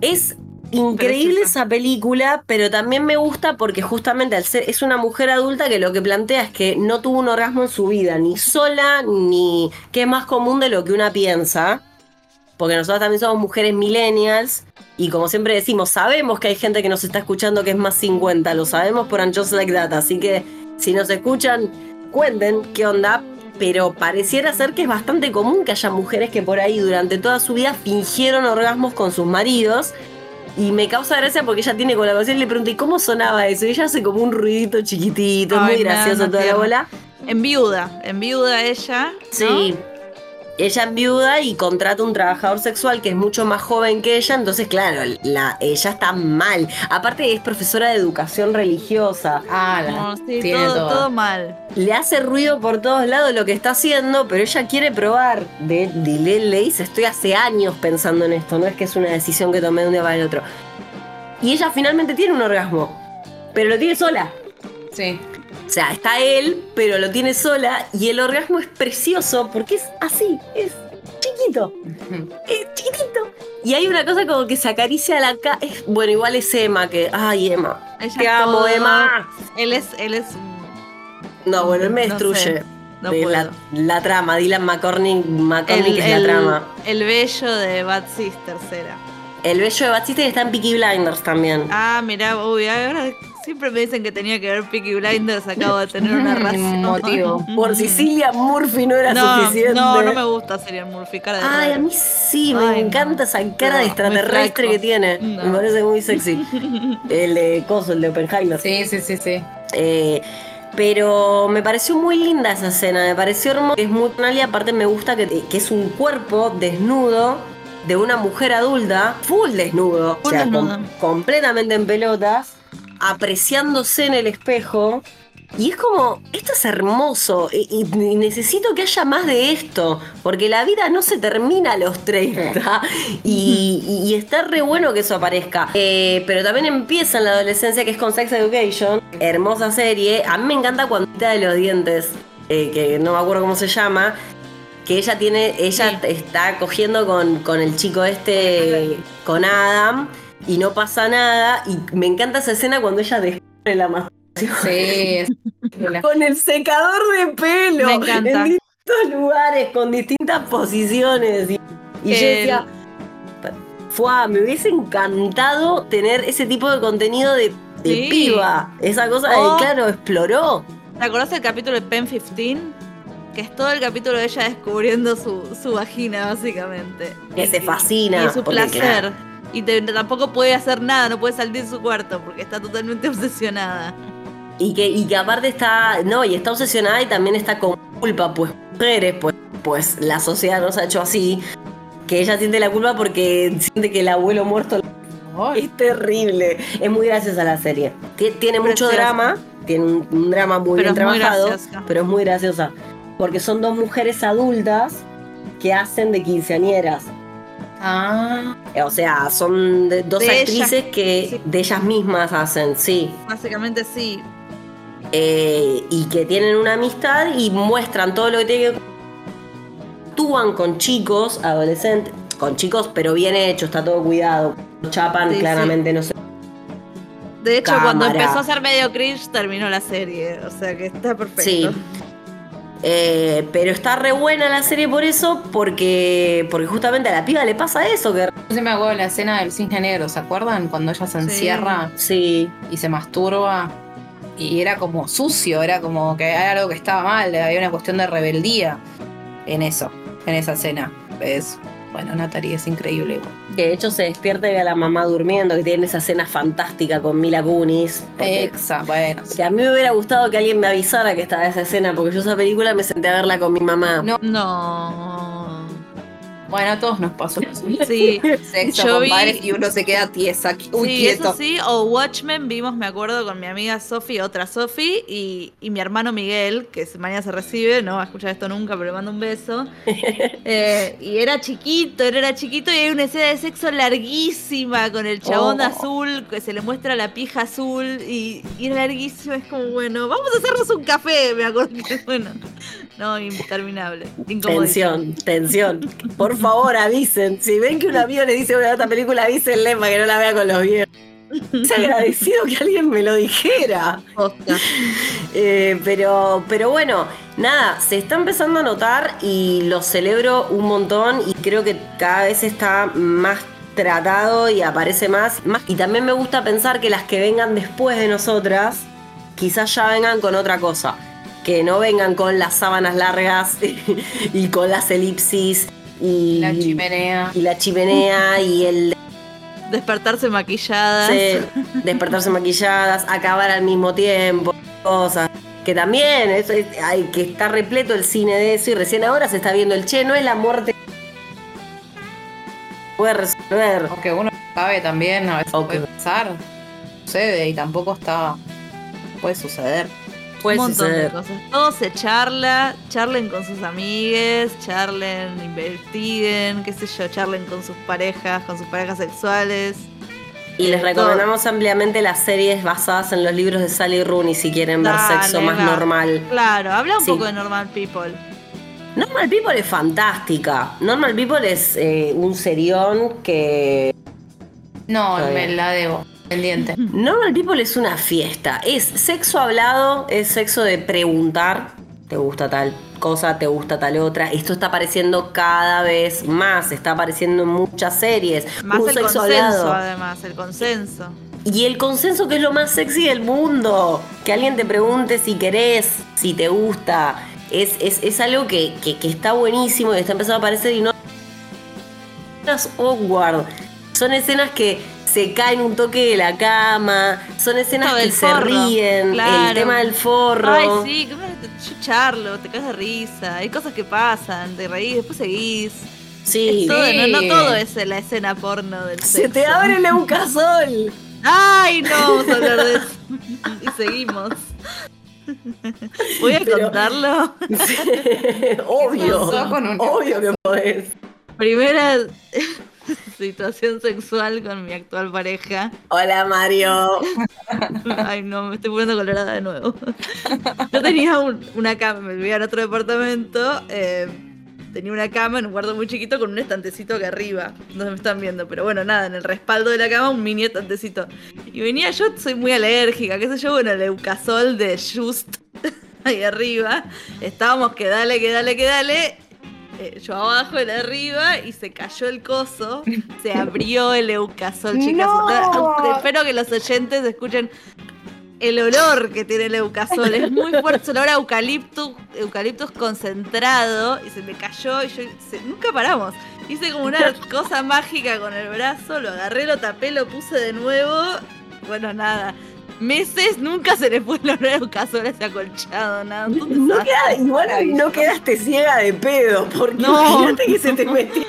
Es increíble Preciosa. esa película, pero también me gusta porque justamente al ser, es una mujer adulta que lo que plantea es que no tuvo un orgasmo en su vida, ni sola, ni que es más común de lo que una piensa. Porque nosotros también somos mujeres millennials y como siempre decimos, sabemos que hay gente que nos está escuchando que es más 50, lo sabemos por And Just Like That, así que si nos escuchan, cuenten qué onda, pero pareciera ser que es bastante común que haya mujeres que por ahí durante toda su vida fingieron orgasmos con sus maridos. Y me causa gracia porque ella tiene colaboración y le pregunté, ¿y cómo sonaba eso? Y ella hace como un ruidito chiquitito, Ay, muy gracioso toda la bola. En viuda, en viuda ella. ¿no? Ella es viuda y contrata un trabajador sexual que es mucho más joven que ella, entonces claro, la, ella está mal. Aparte es profesora de educación religiosa. Ah, la- No, sí, tiene todo, todo. todo mal. Le hace ruido por todos lados lo que está haciendo, pero ella quiere probar. De, de- le, le dice, estoy hace años pensando en esto, no es que es una decisión que tomé de un día para el otro. Y ella finalmente tiene un orgasmo, pero lo tiene sola. Sí. O sea, está él, pero lo tiene sola y el orgasmo es precioso porque es así, es chiquito, es chiquitito. Y hay una cosa como que se acaricia la cara. Bueno, igual es Emma, que. Ay, Emma. Ella Te amo, todo- Emma. Él es, él es No, bueno, él me No destruye. sé, no de la, puedo. la trama, Dylan McCormick, McCormick el, es la trama. el bello de Bad Sisters era. El bello de Batista está en Peaky Blinders también. Ah, mirá, uy, ahora siempre me dicen que tenía que ver Peaky Blinders, acabo de tener una razón. Motivo. Por Sicilia Murphy no era no, suficiente. No, no me gusta Serial Murphy, cara de Ay, a mí sí, me Ay, no. encanta esa cara No, de extraterrestre que tiene. No. Me parece muy sexy. el de Coso, el de Oppenheimer. Sí, sí, sí, sí. Eh, pero me pareció muy linda esa escena, me pareció hermosa, es muy tonal y aparte me gusta que, que es un cuerpo desnudo de una mujer adulta, full desnudo, Full o sea, desnudo. com- completamente en pelotas, apreciándose en el espejo. Y es como, esto es hermoso y, y- y necesito que haya más de esto, porque la vida no se termina a los 30 y, está re bueno que eso aparezca. Eh, pero también empieza en la adolescencia que es con Sex Education, hermosa serie. A mí me encanta cuando quita de los dientes, eh, que no me acuerdo cómo se llama, que ella tiene, ella está cogiendo con, con el chico este, con Adam, y no pasa nada. Y me encanta esa escena cuando ella descubre la masturbación. Sí, Con el secador de pelo. Me encanta. En distintos lugares, con distintas posiciones. Y, y yo decía, fue, me hubiese encantado tener ese tipo de contenido de, de Sí. piba. Esa cosa Oh. de, claro, exploró. ¿Te acordás del capítulo de Pen 15? Que es todo el capítulo de ella descubriendo su, su vagina, básicamente. Que se fascina. Y su placer. claro, Y te- tampoco puede hacer nada, no puede salir de su cuarto porque está totalmente obsesionada. Y que, y que aparte está, no, y está obsesionada y también está con culpa, pues mujeres, pues, pues la sociedad nos ha hecho así, que ella siente la culpa porque siente que el abuelo muerto es terrible. Es muy graciosa la serie. Tie- Tiene mucho drama, tiene un, un drama muy Pero bien muy trabajado, pero es muy graciosa. Porque son dos mujeres adultas que hacen de quinceañeras. Ah, O sea, son de- dos De actrices ellas, que sí. de ellas mismas hacen, sí. Básicamente sí. eh, y que tienen una amistad y muestran todo lo que tienen que actúan con chicos, adolescentes, con chicos, pero bien hecho, está todo cuidado. Chapan, Sí, claramente, no sé. De hecho, cuando empezó a ser medio cringe, terminó la serie. O sea que está perfecto. Sí. Eh, pero está re buena la serie por eso, porque, porque justamente a la piba le pasa eso, que yo siempre me acuerdo de la escena del cisne negro, ¿se acuerdan? Cuando ella se encierra sí, y se masturba. Y era como sucio, era como que era algo que estaba mal, había una cuestión de rebeldía en eso, en esa escena. Es, bueno, Natalie es increíble. igual. que de hecho se despierta y ve a la mamá durmiendo, que tiene esa escena fantástica con Mila Kunis. porque- Exa, bueno. que a mí me hubiera gustado que alguien me avisara que estaba esa escena, porque yo esa película me senté a verla con mi mamá. No. No. Bueno, a todos nos pasó. Sí, Sexo Yo con vi- padres y uno se queda tiesa. Uy, sí, quieto. eso sí. O Watchmen vimos, me acuerdo, con mi amiga Sofi, otra Sofi, y, y mi hermano Miguel, que mañana se recibe, no va a escuchar esto nunca, pero le mando un beso. Eh, y era chiquito, él era chiquito y hay una escena de sexo larguísima con el chabón Oh. azul, que se le muestra la pija azul, y, y era larguísima. Es como, bueno, vamos a hacernos un café, me acuerdo. que, Bueno, no, interminable. Tensión, tensión. Por favor, avisen. Si ven que un amigo le dice voy a ver esta película, avísenle para que no la vea con los viejos. Es agradecido que alguien me lo dijera. Eh, pero, pero bueno, nada, se está empezando a notar y lo celebro un montón y creo que cada vez está más tratado y aparece más, más. Y también me gusta pensar que las que vengan después de nosotras, quizás ya vengan con otra cosa. Que no vengan con las sábanas largas y con las elipsis y La chimenea. y la chimenea y el Despertarse maquilladas. Sí, despertarse maquilladas, acabar al mismo tiempo, cosas. Que también es, es- hay que está repleto el cine de eso y recién ahora se está viendo el che, no es la muerte puede resolver. Aunque uno sabe también, a veces Ok. puede pasar. Sucede y tampoco está. Puede suceder. Puede un montón de cosas. Todo se charla, charlen con sus amigues, charlen, investiguen, qué sé yo, charlen con sus parejas, con sus parejas sexuales. Y les Todo. recomendamos ampliamente las series basadas en los libros de Sally Rooney si quieren ver Dale, sexo más normal. Claro, habla un Sí. poco de Normal People. Normal People es fantástica. Normal People es eh, un serión que No, me la debo. Pendiente. Normal People es una fiesta. Es sexo hablado, es sexo de preguntar. ¿Te gusta tal cosa? ¿Te gusta tal otra? Esto está apareciendo cada vez más. Está apareciendo en muchas series. Más Un el sexo consenso, hablado. además, el consenso. Y el consenso que es lo más sexy del mundo. Que alguien te pregunte si querés, si te gusta. Es, es, es algo que, que- que está buenísimo y está empezando a aparecer y no... Escenas awkward. Son escenas que se caen un toque de la cama. Son escenas que se forro, ríen. claro. El tema del forro. Ay, sí, que me- yo charlo, te caes de risa. Hay cosas que pasan, te reís, después seguís. Sí. Es todo, no, no Sí. todo es la escena porno del Se sexo. te abre el eucasol. Ay, no, vamos a hablar de eso. Y seguimos. Voy a Pero- contarlo. obvio. pasó con un- Obvio que podés. Primera situación sexual con mi actual pareja. Hola Mario. Ay, no, me estoy poniendo colorada de nuevo. Yo tenía un- una cama, me vivía en otro departamento. eh, tenía una cama en un cuarto muy chiquito con un estantecito que arriba. No se me están viendo, pero bueno, nada, en el respaldo de la cama un mini estantecito. Y venía yo, soy muy alérgica, qué sé yo, bueno, el Eucasol de Just ahí arriba. Estábamos que dale, que dale, que dale. Eh, yo abajo, él arriba, y se cayó el coso. Se abrió el Eucasol, chicas. No. Espero que los oyentes escuchen el olor que tiene el Eucasol. Es muy fuerte, es olor a eucaliptus, eucaliptus concentrado. Y se me cayó y yo se- nunca paramos. Hice como una cosa mágica con el brazo, lo agarré, lo tapé, lo puse de nuevo. Bueno, nada. Meses nunca se le fue el a Eucasol a ese acolchado, nada. No desastre. queda, igual no quedaste ciega de pedo, porque No. imagínate que se te metió.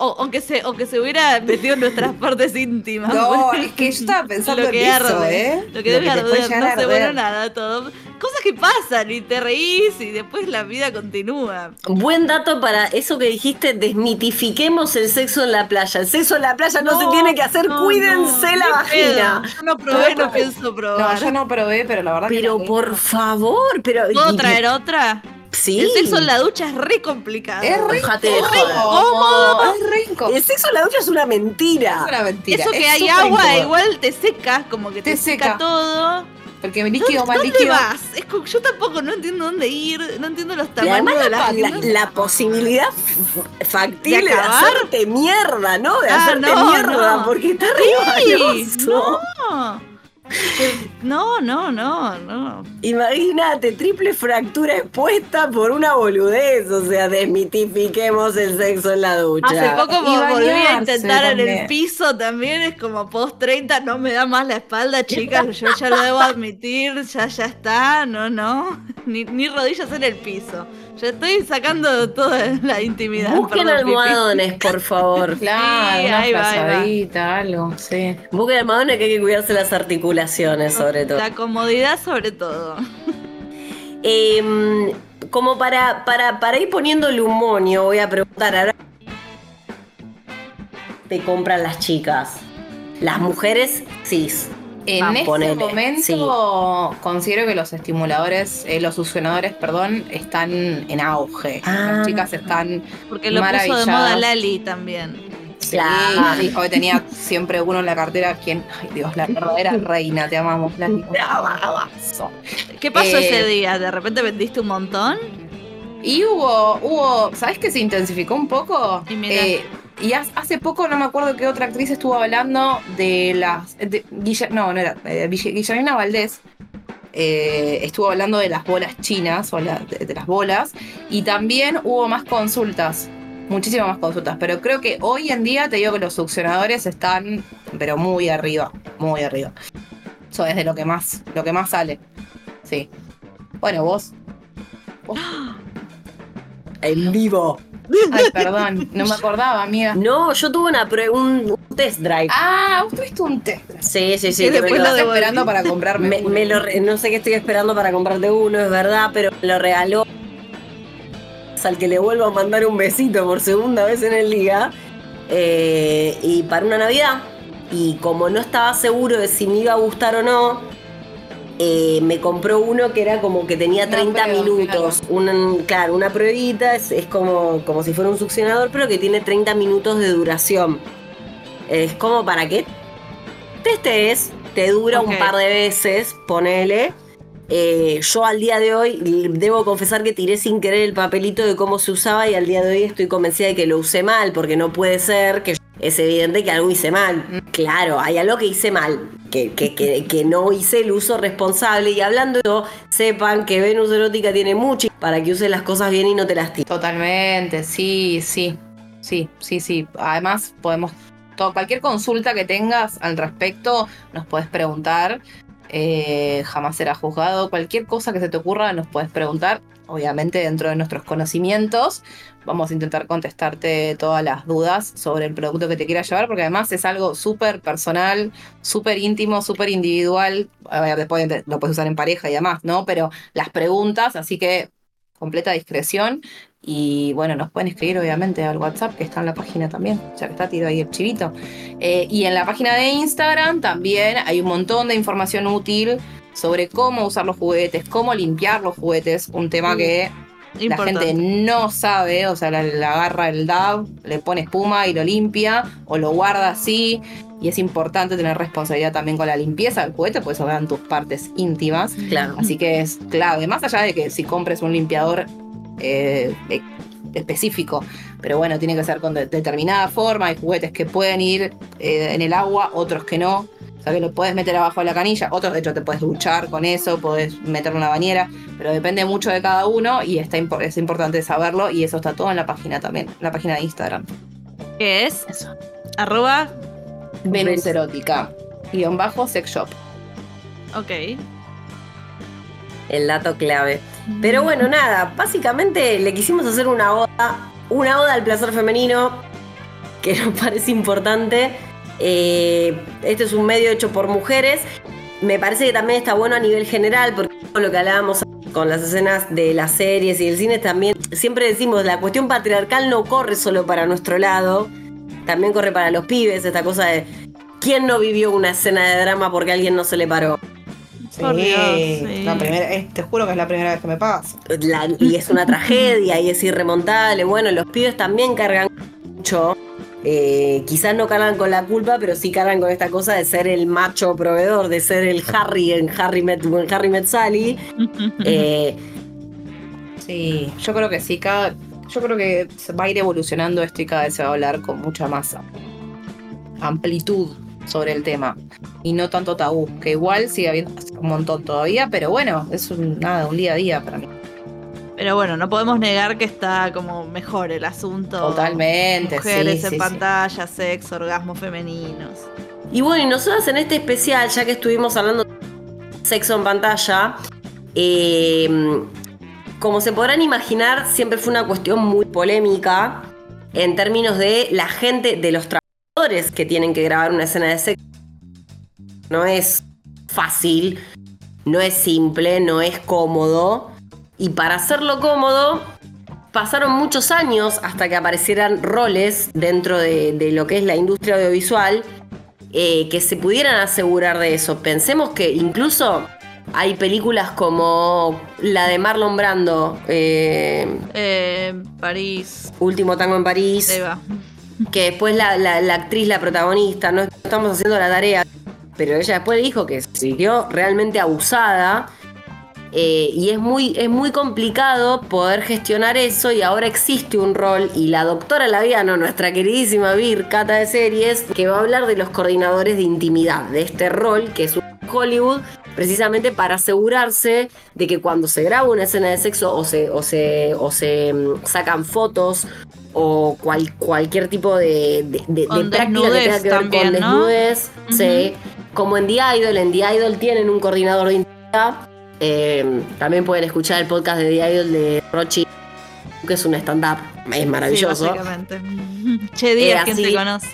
O, o que se, o que se hubiera metido en nuestras partes íntimas. No, es que yo estaba pensando lo en que eso, arde, ¿eh? Lo que arder, llegar no arder. bueno, nada, todo. Cosas que pasan y te reís y después la vida continúa. Buen dato para eso que dijiste, desmitifiquemos el sexo en la playa. El sexo en la playa no, se tiene que hacer, no, cuídense no, la vagina. Yo no probé, no pienso probar. No, yo no probé, pero la verdad que Pero por favor, pero. ¿Puedo traer otra? Sí. El sexo en la ducha es re complicado. Es re Déjate de incómodo. Es re incómodo. El sexo en la ducha es una mentira. Es una mentira. Eso que es hay agua, incómodo. igual te seca, como que te, Te seca. seca. todo. Porque mi líquido más ¿Dónde líquido. vas? Es como- yo tampoco no entiendo dónde ir, no entiendo los Y tamaños además de la, las la- la posibilidad f- factible ¿De de, hacerte mierda, ¿no? De Ah, hacerte no, mierda, no. porque está Sí, re valioso. no. No, no, no, no. Imagínate, triple fractura expuesta por una boludez. O sea, desmitifiquemos el sexo en la ducha. Hace poco Y volví a intentar en el piso también, es como post 30, no me da más la espalda, chicas, yo ya lo debo admitir, ya ya está, no, no, ni, ni rodillas en el piso. Ya estoy sacando toda la intimidad. Busquen perdón, almohadones, por favor. Claro, Sí, una ahí va, ahí va. frazadita, algo, sí. Busquen almohadones que hay que cuidarse las articulaciones, sobre todo. La comodidad sobre todo. Em, como para, para, para ir poniéndole un monio, voy a preguntar ahora. Te compran las chicas. Las mujeres, cis. En Ah, este ponele, momento considero que los estimuladores, eh, los succionadores, perdón, están en auge. Ah. Las chicas están Porque lo puso de Maravilladas. moda Lali también. Claro. Sí, hoy tenía siempre uno en la cartera, quien, ay Dios, la verdadera reina, te amamos. Bravazo. ¿Qué pasó Eh, ese día? ¿De repente vendiste un montón? Y hubo, hubo, ¿sabes qué se intensificó un poco? Y mira. Eh, y ha- hace poco, no me acuerdo qué otra actriz estuvo hablando de las. de Guilla- no, no era. eh, Guille- Guillermina Valdés eh, estuvo hablando de las bolas chinas, o la- de, de las bolas. Y también hubo más consultas. Muchísimas más consultas. Pero creo que hoy en día te digo que los succionadores están, pero muy arriba. Muy arriba. Eso es de lo que más, lo que más sale. Sí. Bueno, vos. vos- En vivo. Ay, perdón, no me acordaba, amiga. No, yo tuve una pre- un, un test drive. Ah, vos tuviste un test. Sí, sí, sí. Y después lo- Estás esperando para comprarme. me, uno. me lo re- no sé qué estoy esperando para comprarte uno, es verdad, pero me lo regaló al que le vuelvo a mandar un besito por segunda vez en el día. eh, y para una Navidad. Y como no estaba seguro de si me iba a gustar o no, eh, me compró uno que era como que tenía Una 30 prueba, minutos. Un- claro, una pruebita, es, es como, como si fuera un succionador, pero que tiene 30 minutos de duración. Es como para que testes, te dura un par de veces, ponele. Eh, yo al día de hoy debo confesar que tiré sin querer el papelito de cómo se usaba y al día de hoy estoy convencida de que lo usé mal, porque no puede ser que es evidente que algo hice mal. Claro, hay algo que hice mal, que, que, que, no hice el uso responsable. Y hablando de eso, sepan que Venus Erótica tiene mucho para que uses las cosas bien y no te lastimes. Totalmente, sí, sí. Sí, sí, sí. Además, podemos. cualquier consulta que tengas al respecto, nos puedes preguntar. Eh, jamás será juzgado. Cualquier cosa que se te ocurra, nos puedes preguntar. Obviamente, dentro de nuestros conocimientos, vamos a intentar contestarte todas las dudas sobre el producto que te quieras llevar, porque además es algo súper personal, súper íntimo, súper individual. Después lo puedes usar en pareja y demás, ¿no? Pero las preguntas, así que completa discreción. Y bueno, nos pueden escribir obviamente al WhatsApp que está en la página también, ya que está tirado ahí el chivito. Eh, y en la página de Instagram también hay un montón de información útil sobre cómo usar los juguetes, cómo limpiar los juguetes, un tema que la gente no sabe, o sea, la, la agarra el DAB, le pone espuma y lo limpia, o lo guarda así. Y es importante tener responsabilidad también con la limpieza del juguete, pues eso tus partes íntimas. Claro. Así que es clave, más allá de que si compres un limpiador eh, e- específico, pero bueno, tiene que ser con de- determinada forma, hay juguetes que pueden ir eh, en el agua, otros que no, o sea que lo puedes meter abajo de la canilla, otros de hecho te puedes duchar con eso, puedes meterlo en la bañera, pero depende mucho de cada uno y está es importante saberlo y eso está todo en la página también, en la página de Instagram. ¿Qué es? Eso. Arroba. Venus Erótica, guion bajo sex shop. Ok. El dato clave. Pero bueno, nada, básicamente le quisimos hacer una oda, una oda al placer femenino, que nos parece importante. Eh, este es un medio hecho por mujeres. Me parece que también está bueno a nivel general, porque lo que hablábamos con las escenas de las series y el cine también, siempre decimos, la cuestión patriarcal no corre solo para nuestro lado, también corre para los pibes, esta cosa de, ¿quién no vivió una escena de drama porque a alguien no se le paró? Dios, sí. la primera, eh, te juro que es la primera vez que me pasa. La- y es una tragedia y es irremontable. Bueno, los pibes también cargan mucho. Eh, quizás no cargan con la culpa, pero sí cargan con esta cosa de ser el macho proveedor, de ser el Harry en Harry Met, en Harry Met Sally. Eh, Sí, yo creo que sí, cada, yo creo que se va a ir evolucionando esto y cada vez se va a hablar con mucha más amplitud sobre el tema y no tanto tabú, que igual sigue habiendo un montón todavía, pero bueno, es un, nada, un día a día para mí. Pero bueno, no podemos negar que está como mejor el asunto. Totalmente. Mujeres sí, en sí, pantalla, sexo, orgasmos femeninos. Y bueno, y nosotros en este especial, ya que estuvimos hablando de sexo en pantalla, eh, como se podrán imaginar, siempre fue una cuestión muy polémica en términos de la gente, de los trabajadores que tienen que grabar una escena de sexo. No es fácil, no es simple, no es cómodo. Y para hacerlo cómodo, pasaron muchos años hasta que aparecieran roles dentro de, de lo que es la industria audiovisual eh, que se pudieran asegurar de eso. Pensemos que incluso hay películas como la de Marlon Brando, eh, Eh, París. Último Tango en París, Eva. que después la, la- la actriz, la protagonista, no estamos haciendo la tarea, pero ella después dijo que se sintió realmente abusada. Eh, y es muy, es muy complicado poder gestionar eso y ahora existe un rol y la doctora Laviano, nuestra queridísima Vir, cata de series, que va a hablar de los coordinadores de intimidad, de este rol que es un Hollywood precisamente para asegurarse de que cuando se graba una escena de sexo o se, o se, o se mm, sacan fotos o cual- cualquier tipo de, de, de- de práctica que tenga desnudez que ver también, con ¿no? desnudez, sí. como en The Idol, en The Idol tienen un coordinador de intimidad. Eh, también pueden escuchar el podcast de The Idol de Rochi, que es un stand-up, es maravilloso. Sí. Che, Díaz, Eh, ¿quién así- te conoce?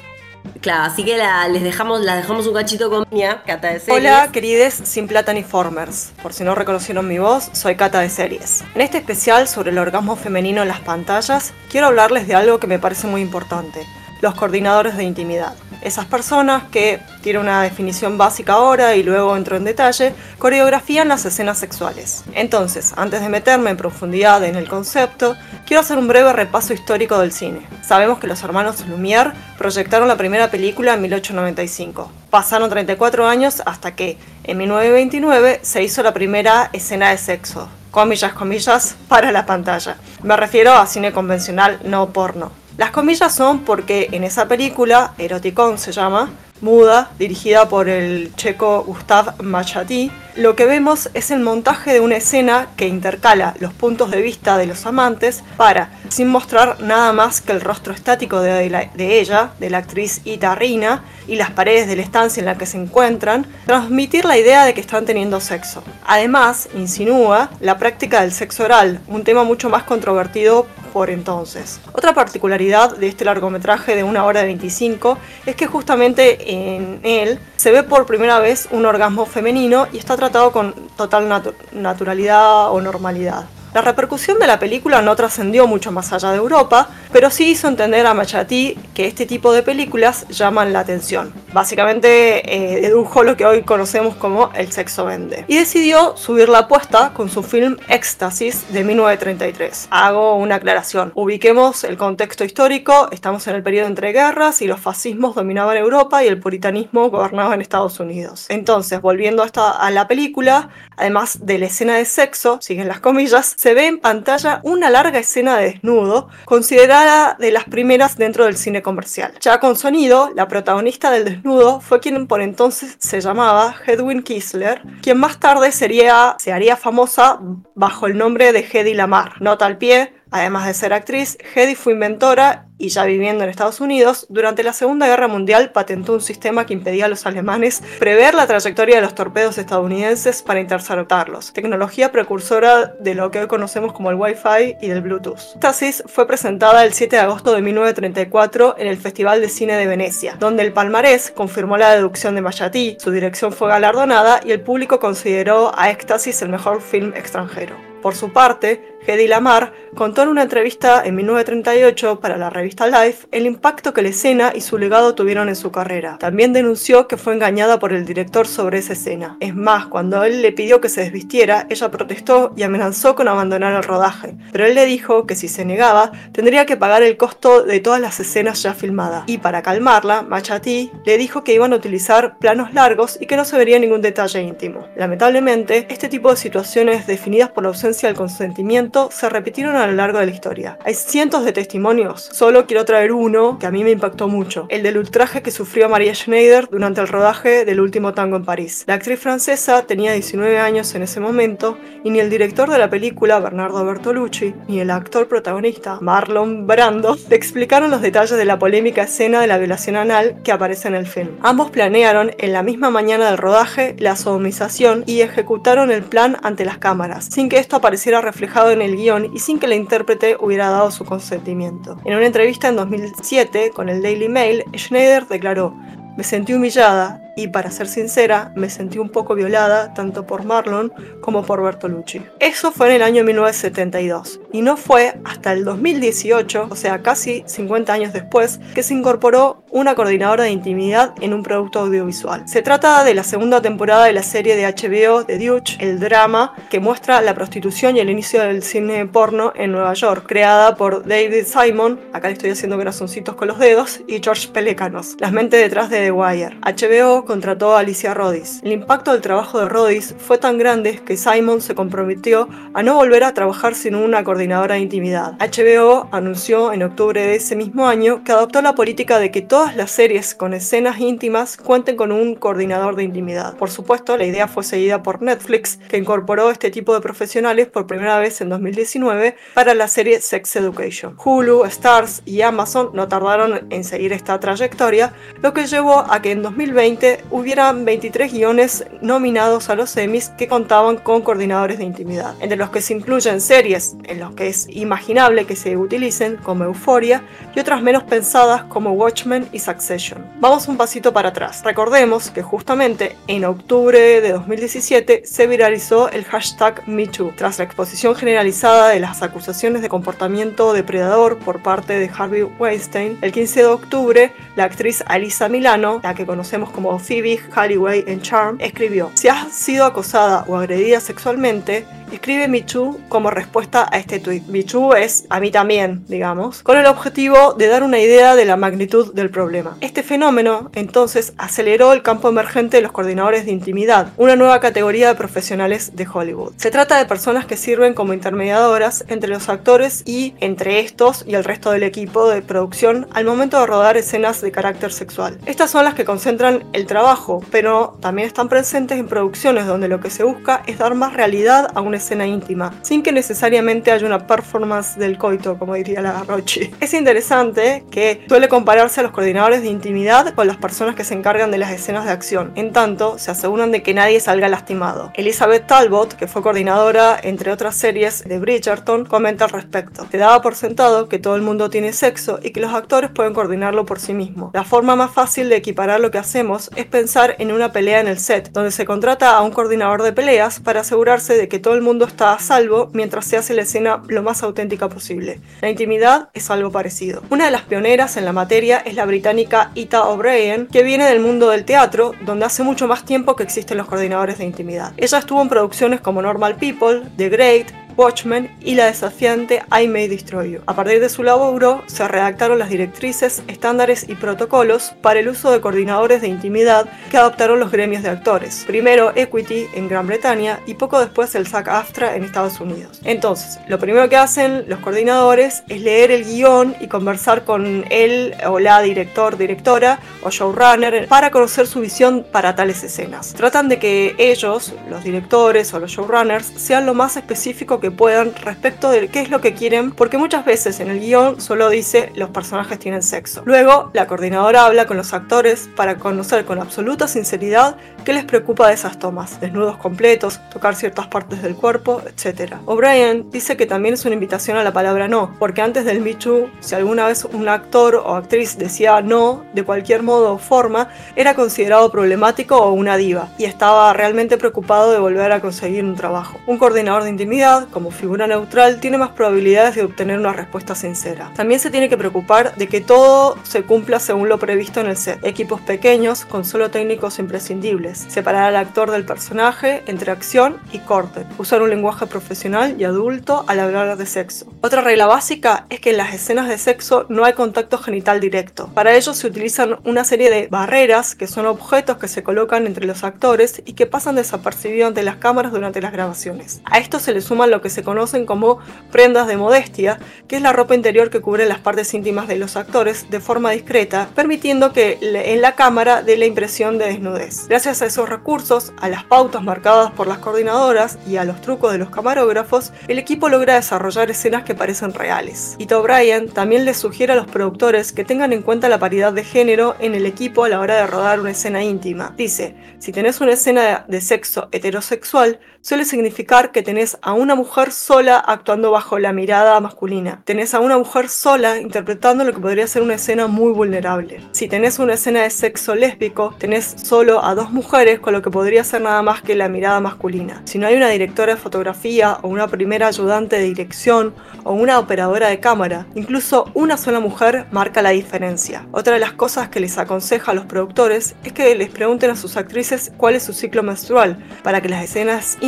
claro, así que la- les dejamos, las dejamos un cachito con Mía, cata de series. Hola, querides sin plata ni formers. Por si no reconocieron mi voz, soy Cata de Series. En este especial sobre el orgasmo femenino en las pantallas, quiero hablarles de algo que me parece muy importante: los coordinadores de intimidad. Esas personas que tienen una definición básica ahora y luego entro en detalle, coreografían las escenas sexuales. Entonces, antes de meterme en profundidad en el concepto, quiero hacer un breve repaso histórico del cine. Sabemos que los hermanos Lumière proyectaron la primera película en 1895. Pasaron 34 años hasta que, en 1929, se hizo la primera escena de sexo. Comillas, comillas, para la pantalla. Me refiero a cine convencional, no porno. Las comillas son porque en esa película, Eroticon se llama, muda, dirigida por el checo Gustav Machati, lo que vemos es el montaje de una escena que intercala los puntos de vista de los amantes para, sin mostrar nada más que el rostro estático de, la- de ella, de la actriz Ita Rina, y las paredes de la estancia en la que se encuentran, transmitir la idea de que están teniendo sexo. Además, insinúa la práctica del sexo oral, un tema mucho más controvertido por entonces. Otra particularidad de este largometraje de una hora de 25 es que justamente en él se ve por primera vez un orgasmo femenino y está tratado con total natu- naturalidad o normalidad. La repercusión de la película no trascendió mucho más allá de Europa, pero sí hizo entender a Machati que este tipo de películas llaman la atención. Básicamente eh, dedujo lo que hoy conocemos como el sexo vende. Y decidió subir la apuesta con su film Éxtasis de 1933. Hago una aclaración. Ubiquemos el contexto histórico. Estamos en el periodo entre guerras y los fascismos dominaban Europa y el puritanismo gobernaba en Estados Unidos. Entonces, volviendo a, la película, además de la escena de sexo, siguen las comillas, se ve en pantalla una larga escena de desnudo, considerada de las primeras dentro del cine comercial. Ya con sonido, la protagonista del desnudo fue quien por entonces se llamaba Hedwig Kisler, quien más tarde sería, se haría famosa bajo el nombre de Hedy Lamar. Nota al pie, Además de ser actriz, Hedy fue inventora y ya viviendo en Estados Unidos, durante la Segunda Guerra Mundial patentó un sistema que impedía a los alemanes prever la trayectoria de los torpedos estadounidenses para interceptarlos, tecnología precursora de lo que hoy conocemos como el Wi-Fi y del Bluetooth. Éxtasis fue presentada el 7 de agosto de 1934 en el Festival de Cine de Venecia, donde el palmarés confirmó la deducción de Mayati, su dirección fue galardonada y el público consideró a Éxtasis el mejor film extranjero. Por su parte, Hedy Lamar contó en una entrevista en 1938 para la revista Life el impacto que la escena y su legado tuvieron en su carrera. También denunció que fue engañada por el director sobre esa escena. Es más, cuando él le pidió que se desvistiera, ella protestó y amenazó con abandonar el rodaje. Pero él le dijo que si se negaba, tendría que pagar el costo de todas las escenas ya filmadas. Y para calmarla, Machati le dijo que iban a utilizar planos largos y que no se vería ningún detalle íntimo. Lamentablemente, este tipo de situaciones definidas por la ausencia del consentimiento se repitieron a lo largo de la historia. Hay cientos de testimonios, solo quiero traer uno que a mí me impactó mucho, el del ultraje que sufrió María Schneider durante el rodaje del último tango en París. La actriz francesa tenía 19 años en ese momento y ni el director de la película, Bernardo Bertolucci, ni el actor protagonista, Marlon Brando, le explicaron los detalles de la polémica escena de la violación anal que aparece en el film. Ambos planearon en la misma mañana del rodaje la sodomización y ejecutaron el plan ante las cámaras, sin que esto apareciera reflejado en el guion y sin que la intérprete hubiera dado su consentimiento. En una entrevista en 2007 con el Daily Mail, Schneider declaró, me sentí humillada y para ser sincera, me sentí un poco violada tanto por Marlon como por Bertolucci. Eso fue en el año 1972 y no fue hasta el 2018, o sea, casi 50 años después, que se incorporó una coordinadora de intimidad en un producto audiovisual. Se trata de la segunda temporada de la serie de HBO The Dutch, el drama que muestra la prostitución y el inicio del cine porno en Nueva York, creada por David Simon, acá le estoy haciendo corazoncitos con los dedos, y George Pelecanos, las mentes detrás de The Wire. HBO contrató a Alicia Rodis. El impacto del trabajo de Rodis fue tan grande que Simon se comprometió a no volver a trabajar sin una coordinadora de intimidad. HBO anunció en octubre de ese mismo año que adoptó la política de que todas las series con escenas íntimas cuenten con un coordinador de intimidad. Por supuesto, la idea fue seguida por Netflix, que incorporó este tipo de profesionales por primera vez en 2019 para la serie Sex Education. Hulu, Stars y Amazon no tardaron en seguir esta trayectoria, lo que llevó a que en 2020 hubieran 23 guiones nominados a los Emmys que contaban con coordinadores de intimidad, entre los que se incluyen series en los que es imaginable que se utilicen, como Euphoria, y otras menos pensadas como Watchmen y Succession. Vamos un pasito para atrás. Recordemos que justamente en octubre de 2017 se viralizó el hashtag MeToo, tras la exposición generalizada de las acusaciones de comportamiento depredador por parte de Harvey Weinstein. El 15 de octubre, la actriz Alisa Milano, la que conocemos como Phoebe Halliway en Charm, escribió, si has sido acosada o agredida sexualmente, escribe Michu como respuesta a este tweet. Michu es a mí también, digamos, con el objetivo de dar una idea de la magnitud del problema. Este fenómeno, entonces, aceleró el campo emergente de los coordinadores de intimidad, una nueva categoría de profesionales de Hollywood. Se trata de personas que sirven como intermediadoras entre los actores y entre estos y el resto del equipo de producción al momento de rodar escenas de carácter sexual. Estas son las que concentran el trabajo, pero también están presentes en producciones donde lo que se busca es dar más realidad a una escena íntima, sin que necesariamente haya una performance del coito, como diría la Rochi. Es interesante que suele compararse a los coordinadores de intimidad con las personas que se encargan de las escenas de acción, en tanto se aseguran de que nadie salga lastimado. Elizabeth Talbot, que fue coordinadora entre otras series de Bridgerton, comenta al respecto. Se daba por sentado que todo el mundo tiene sexo y que los actores pueden coordinarlo por sí mismos. La forma más fácil de equiparar lo que hacemos es pensar en una pelea en el set, donde se contrata a un coordinador de peleas para asegurarse de que todo el mundo está a salvo mientras se hace la escena lo más auténtica posible. La intimidad es algo parecido. Una de las pioneras en la materia es la británica Ita O'Brien, que viene del mundo del teatro, donde hace mucho más tiempo que existen los coordinadores de intimidad. Ella estuvo en producciones como Normal People, The Great, Watchmen y la desafiante I May Destroy You. A partir de su laburo se redactaron las directrices, estándares y protocolos para el uso de coordinadores de intimidad que adoptaron los gremios de actores. Primero Equity en Gran Bretaña y poco después el SAG-AFTRA en Estados Unidos. Entonces, lo primero que hacen los coordinadores es leer el guion y conversar con él o la director, directora o showrunner para conocer su visión para tales escenas. Tratan de que ellos, los directores o los showrunners, sean lo más específico que puedan respecto de qué es lo que quieren, porque muchas veces en el guion solo dice los personajes tienen sexo. Luego, la coordinadora habla con los actores para conocer con absoluta sinceridad qué les preocupa de esas tomas, desnudos completos, tocar ciertas partes del cuerpo, etc. O'Brien dice que también es una invitación a la palabra no, porque antes del Too, si alguna vez un actor o actriz decía no de cualquier modo o forma, era considerado problemático o una diva, y estaba realmente preocupado de volver a conseguir un trabajo. Un coordinador de intimidad, como figura neutral tiene más probabilidades de obtener una respuesta sincera. También se tiene que preocupar de que todo se cumpla según lo previsto en el set. Equipos pequeños con solo técnicos imprescindibles. Separar al actor del personaje entre acción y corte. Usar un lenguaje profesional y adulto al hablar de sexo. Otra regla básica es que en las escenas de sexo no hay contacto genital directo. Para ello se utilizan una serie de barreras que son objetos que se colocan entre los actores y que pasan desapercibidos ante las cámaras durante las grabaciones. A esto se le suman lo que se conocen como prendas de modestia, que es la ropa interior que cubre las partes íntimas de los actores de forma discreta, permitiendo que en la cámara dé la impresión de desnudez. Gracias a esos recursos, a las pautas marcadas por las coordinadoras y a los trucos de los camarógrafos, el equipo logra desarrollar escenas que parecen reales. Ito O'Brien también les sugiere a los productores que tengan en cuenta la paridad de género en el equipo a la hora de rodar una escena íntima. Dice, si tenés una escena de sexo heterosexual, suele significar que tenés a una mujer sola actuando bajo la mirada masculina. Tenés a una mujer sola interpretando lo que podría ser una escena muy vulnerable. Si tenés una escena de sexo lésbico, tenés solo a dos mujeres con lo que podría ser nada más que la mirada masculina. Si no hay una directora de fotografía o una primera ayudante de dirección o una operadora de cámara, incluso una sola mujer marca la diferencia. Otra de las cosas que les aconseja a los productores es que les pregunten a sus actrices cuál es su ciclo menstrual, para que las escenas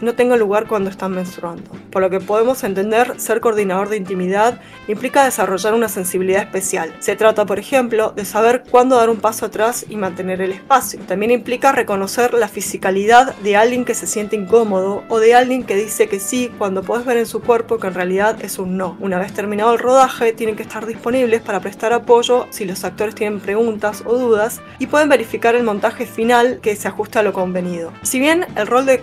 no tengan lugar cuando están menstruando. Por lo que podemos entender, ser coordinador de intimidad implica desarrollar una sensibilidad especial. Se trata, por ejemplo, de saber cuándo dar un paso atrás y mantener el espacio. También implica reconocer la fisicalidad de alguien que se siente incómodo o de alguien que dice que sí cuando puedes ver en su cuerpo que en realidad es un no. Una vez terminado el rodaje, tienen que estar disponibles para prestar apoyo si los actores tienen preguntas o dudas y pueden verificar el montaje final que se ajusta a lo convenido. Si bien el rol de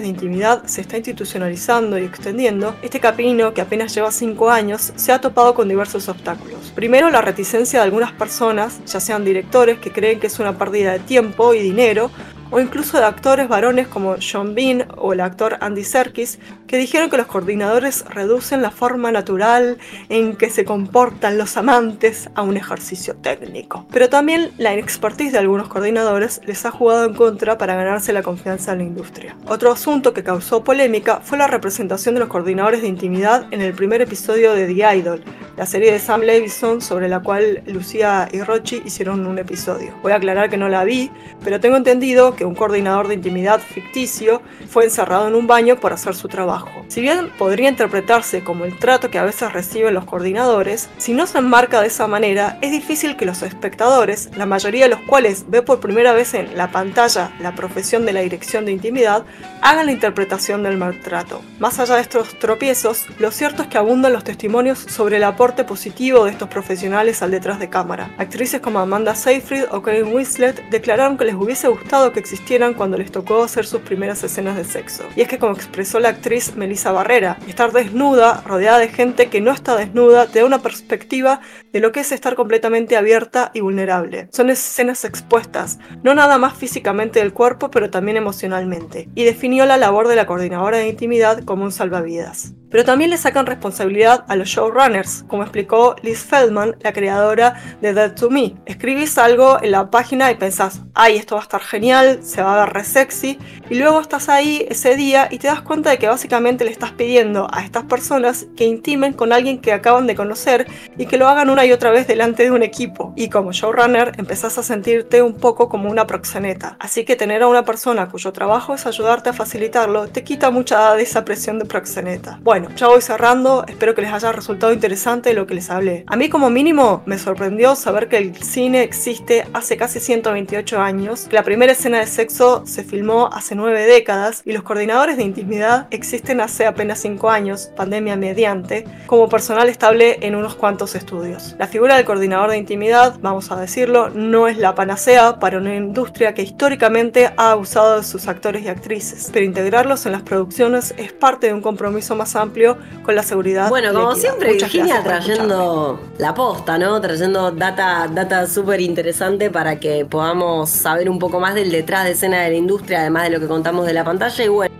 de intimidad se está institucionalizando y extendiendo, este camino, que apenas lleva 5 años, se ha topado con diversos obstáculos. Primero, la reticencia de algunas personas, ya sean directores que creen que es una pérdida de tiempo y dinero, o incluso de actores varones como John Bean o el actor Andy Serkis, que dijeron que los coordinadores reducen la forma natural en que se comportan los amantes a un ejercicio técnico. Pero también la inexpertise de algunos coordinadores les ha jugado en contra para ganarse la confianza de la industria. Otro asunto que causó polémica fue la representación de los coordinadores de intimidad en el primer episodio de The Idol, la serie de Sam Levinson sobre la cual Lucía y Rochi hicieron un episodio. Voy a aclarar que no la vi, pero tengo entendido que un coordinador de intimidad ficticio fue encerrado en un baño por hacer su trabajo. Si bien podría interpretarse como el trato que a veces reciben los coordinadores, si no se enmarca de esa manera, es difícil que los espectadores, la mayoría de los cuales ve por primera vez en la pantalla la profesión de la dirección de intimidad, hagan la interpretación del maltrato. Más allá de estos tropiezos, lo cierto es que abundan los testimonios sobre el aporte positivo de estos profesionales al detrás de cámara. Actrices como Amanda Seyfried o Kate Winslet declararon que les hubiese gustado que existieran cuando les tocó hacer sus primeras escenas de sexo. Y es que como expresó la actriz Melissa Barrera, estar desnuda, rodeada de gente que no está desnuda, te da una perspectiva de lo que es estar completamente abierta y vulnerable. Son escenas expuestas, no nada más físicamente del cuerpo, pero también emocionalmente. Y definió la labor de la coordinadora de intimidad como un salvavidas pero también le sacan responsabilidad a los showrunners, como explicó Liz Feldman, la creadora de Dead to Me. Escribís algo en la página y pensás, ay, esto va a estar genial, se va a ver re sexy, y luego estás ahí ese día y te das cuenta de que básicamente le estás pidiendo a estas personas que intimen con alguien que acaban de conocer y que lo hagan una y otra vez delante de un equipo. Y como showrunner empezás a sentirte un poco como una proxeneta. Así que tener a una persona cuyo trabajo es ayudarte a facilitarlo te quita mucha de esa presión de proxeneta. Bueno, ya voy cerrando, espero que les haya resultado interesante lo que les hablé. A mí como mínimo me sorprendió saber que el cine existe hace casi 128 años, que la primera escena de sexo se filmó hace 9 décadas y los coordinadores de intimidad existen hace apenas 5 años, pandemia mediante, como personal estable en unos cuantos estudios. La figura del coordinador de intimidad, vamos a decirlo, no es la panacea para una industria que históricamente ha abusado de sus actores y actrices, pero integrarlos en las producciones es parte de un compromiso más amplio con la seguridad. Bueno, como siempre, Virginia trayendo la posta, ¿no? Trayendo data, data súper interesante para que podamos saber un poco más del detrás de escena de la industria, además de lo que contamos de la pantalla. Y bueno,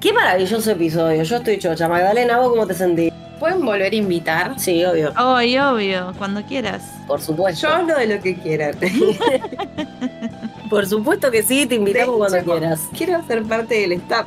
qué maravilloso episodio. Yo estoy chocha. Magdalena, ¿vos cómo te sentís? ¿Pueden volver a invitar? Sí, obvio. Obvio, obvio, cuando quieras. Por supuesto. Yo hablo de lo que quieran. Por supuesto que sí, te invitamos cuando quieras. Quiero ser parte del staff.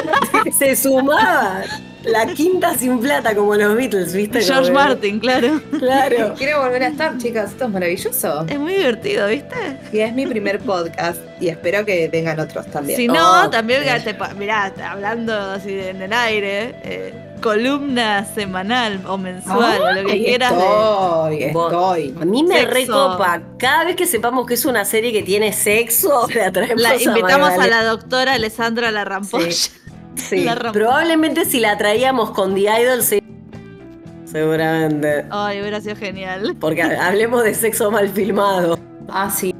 Se sumaba la quinta sin plata, como los Beatles, ¿viste? George Martin, claro. Claro. Quiero volver a estar, chicas. Esto es maravilloso. Es muy divertido, ¿viste? Y es mi primer podcast. Y espero que vengan otros también. Si no, oh, también, te, mirá, hablando así en el aire. Eh, columna semanal o mensual o lo que quieras. Estoy, estoy. A mí me recopa. Cada vez que sepamos que es una serie que tiene sexo, la traemos La invitamos a, la doctora Alessandra Larrampolla. Sí, La rompe. probablemente si la traíamos con The Idol, sí. Seguramente. Ay, hubiera sido genial. Porque ha- hablemos de sexo mal filmado. Ah, sí.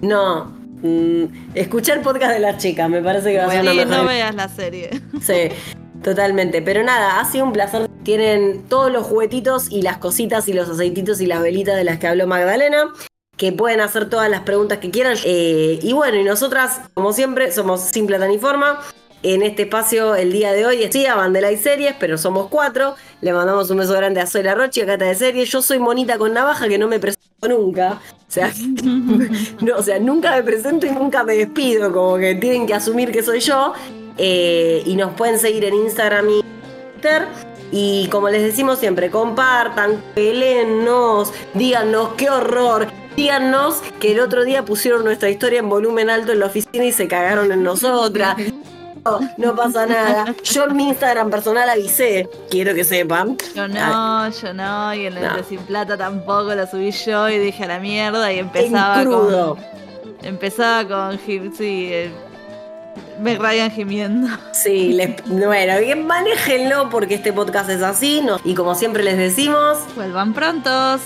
No. mm, escuchar podcast de las chicas, me parece que va a ser una Sí, mejor no veas la serie. Sí, totalmente. Pero nada, ha sido un placer. Tienen todos los juguetitos y las cositas y los aceititos y las velitas de las que habló Magdalena. Que pueden hacer todas las preguntas que quieran. Eh, y bueno, y nosotras, como siempre, somos Sin Plata ni Forma. En este espacio, el día de hoy, sí, Bandela y Series, pero somos cuatro. Le mandamos un beso grande a Zoila Rochi, a Cata de Series. Yo soy monita con navaja que no me presento nunca. O sea, nunca me presento y nunca me despido. Como que tienen que asumir que soy yo. Eh, y nos pueden seguir en Instagram y Twitter. Y como les decimos siempre, compartan, pelennos, díganos qué horror. Díganos que el otro día pusieron nuestra historia en volumen alto en la oficina y se cagaron en nosotras. No, no pasa nada. Yo en mi Instagram personal avisé, quiero que sepan. Yo no, yo no, y en el No. de Sin Plata tampoco lo subí yo y dije a la mierda y En empezaba crudo. con. Empezaba con sí, eh, me Ryan gimiendo. Sí, les- bueno, bien, manéjenlo porque este podcast es así. ¿no? Y como siempre les decimos, Vuelvan prontos.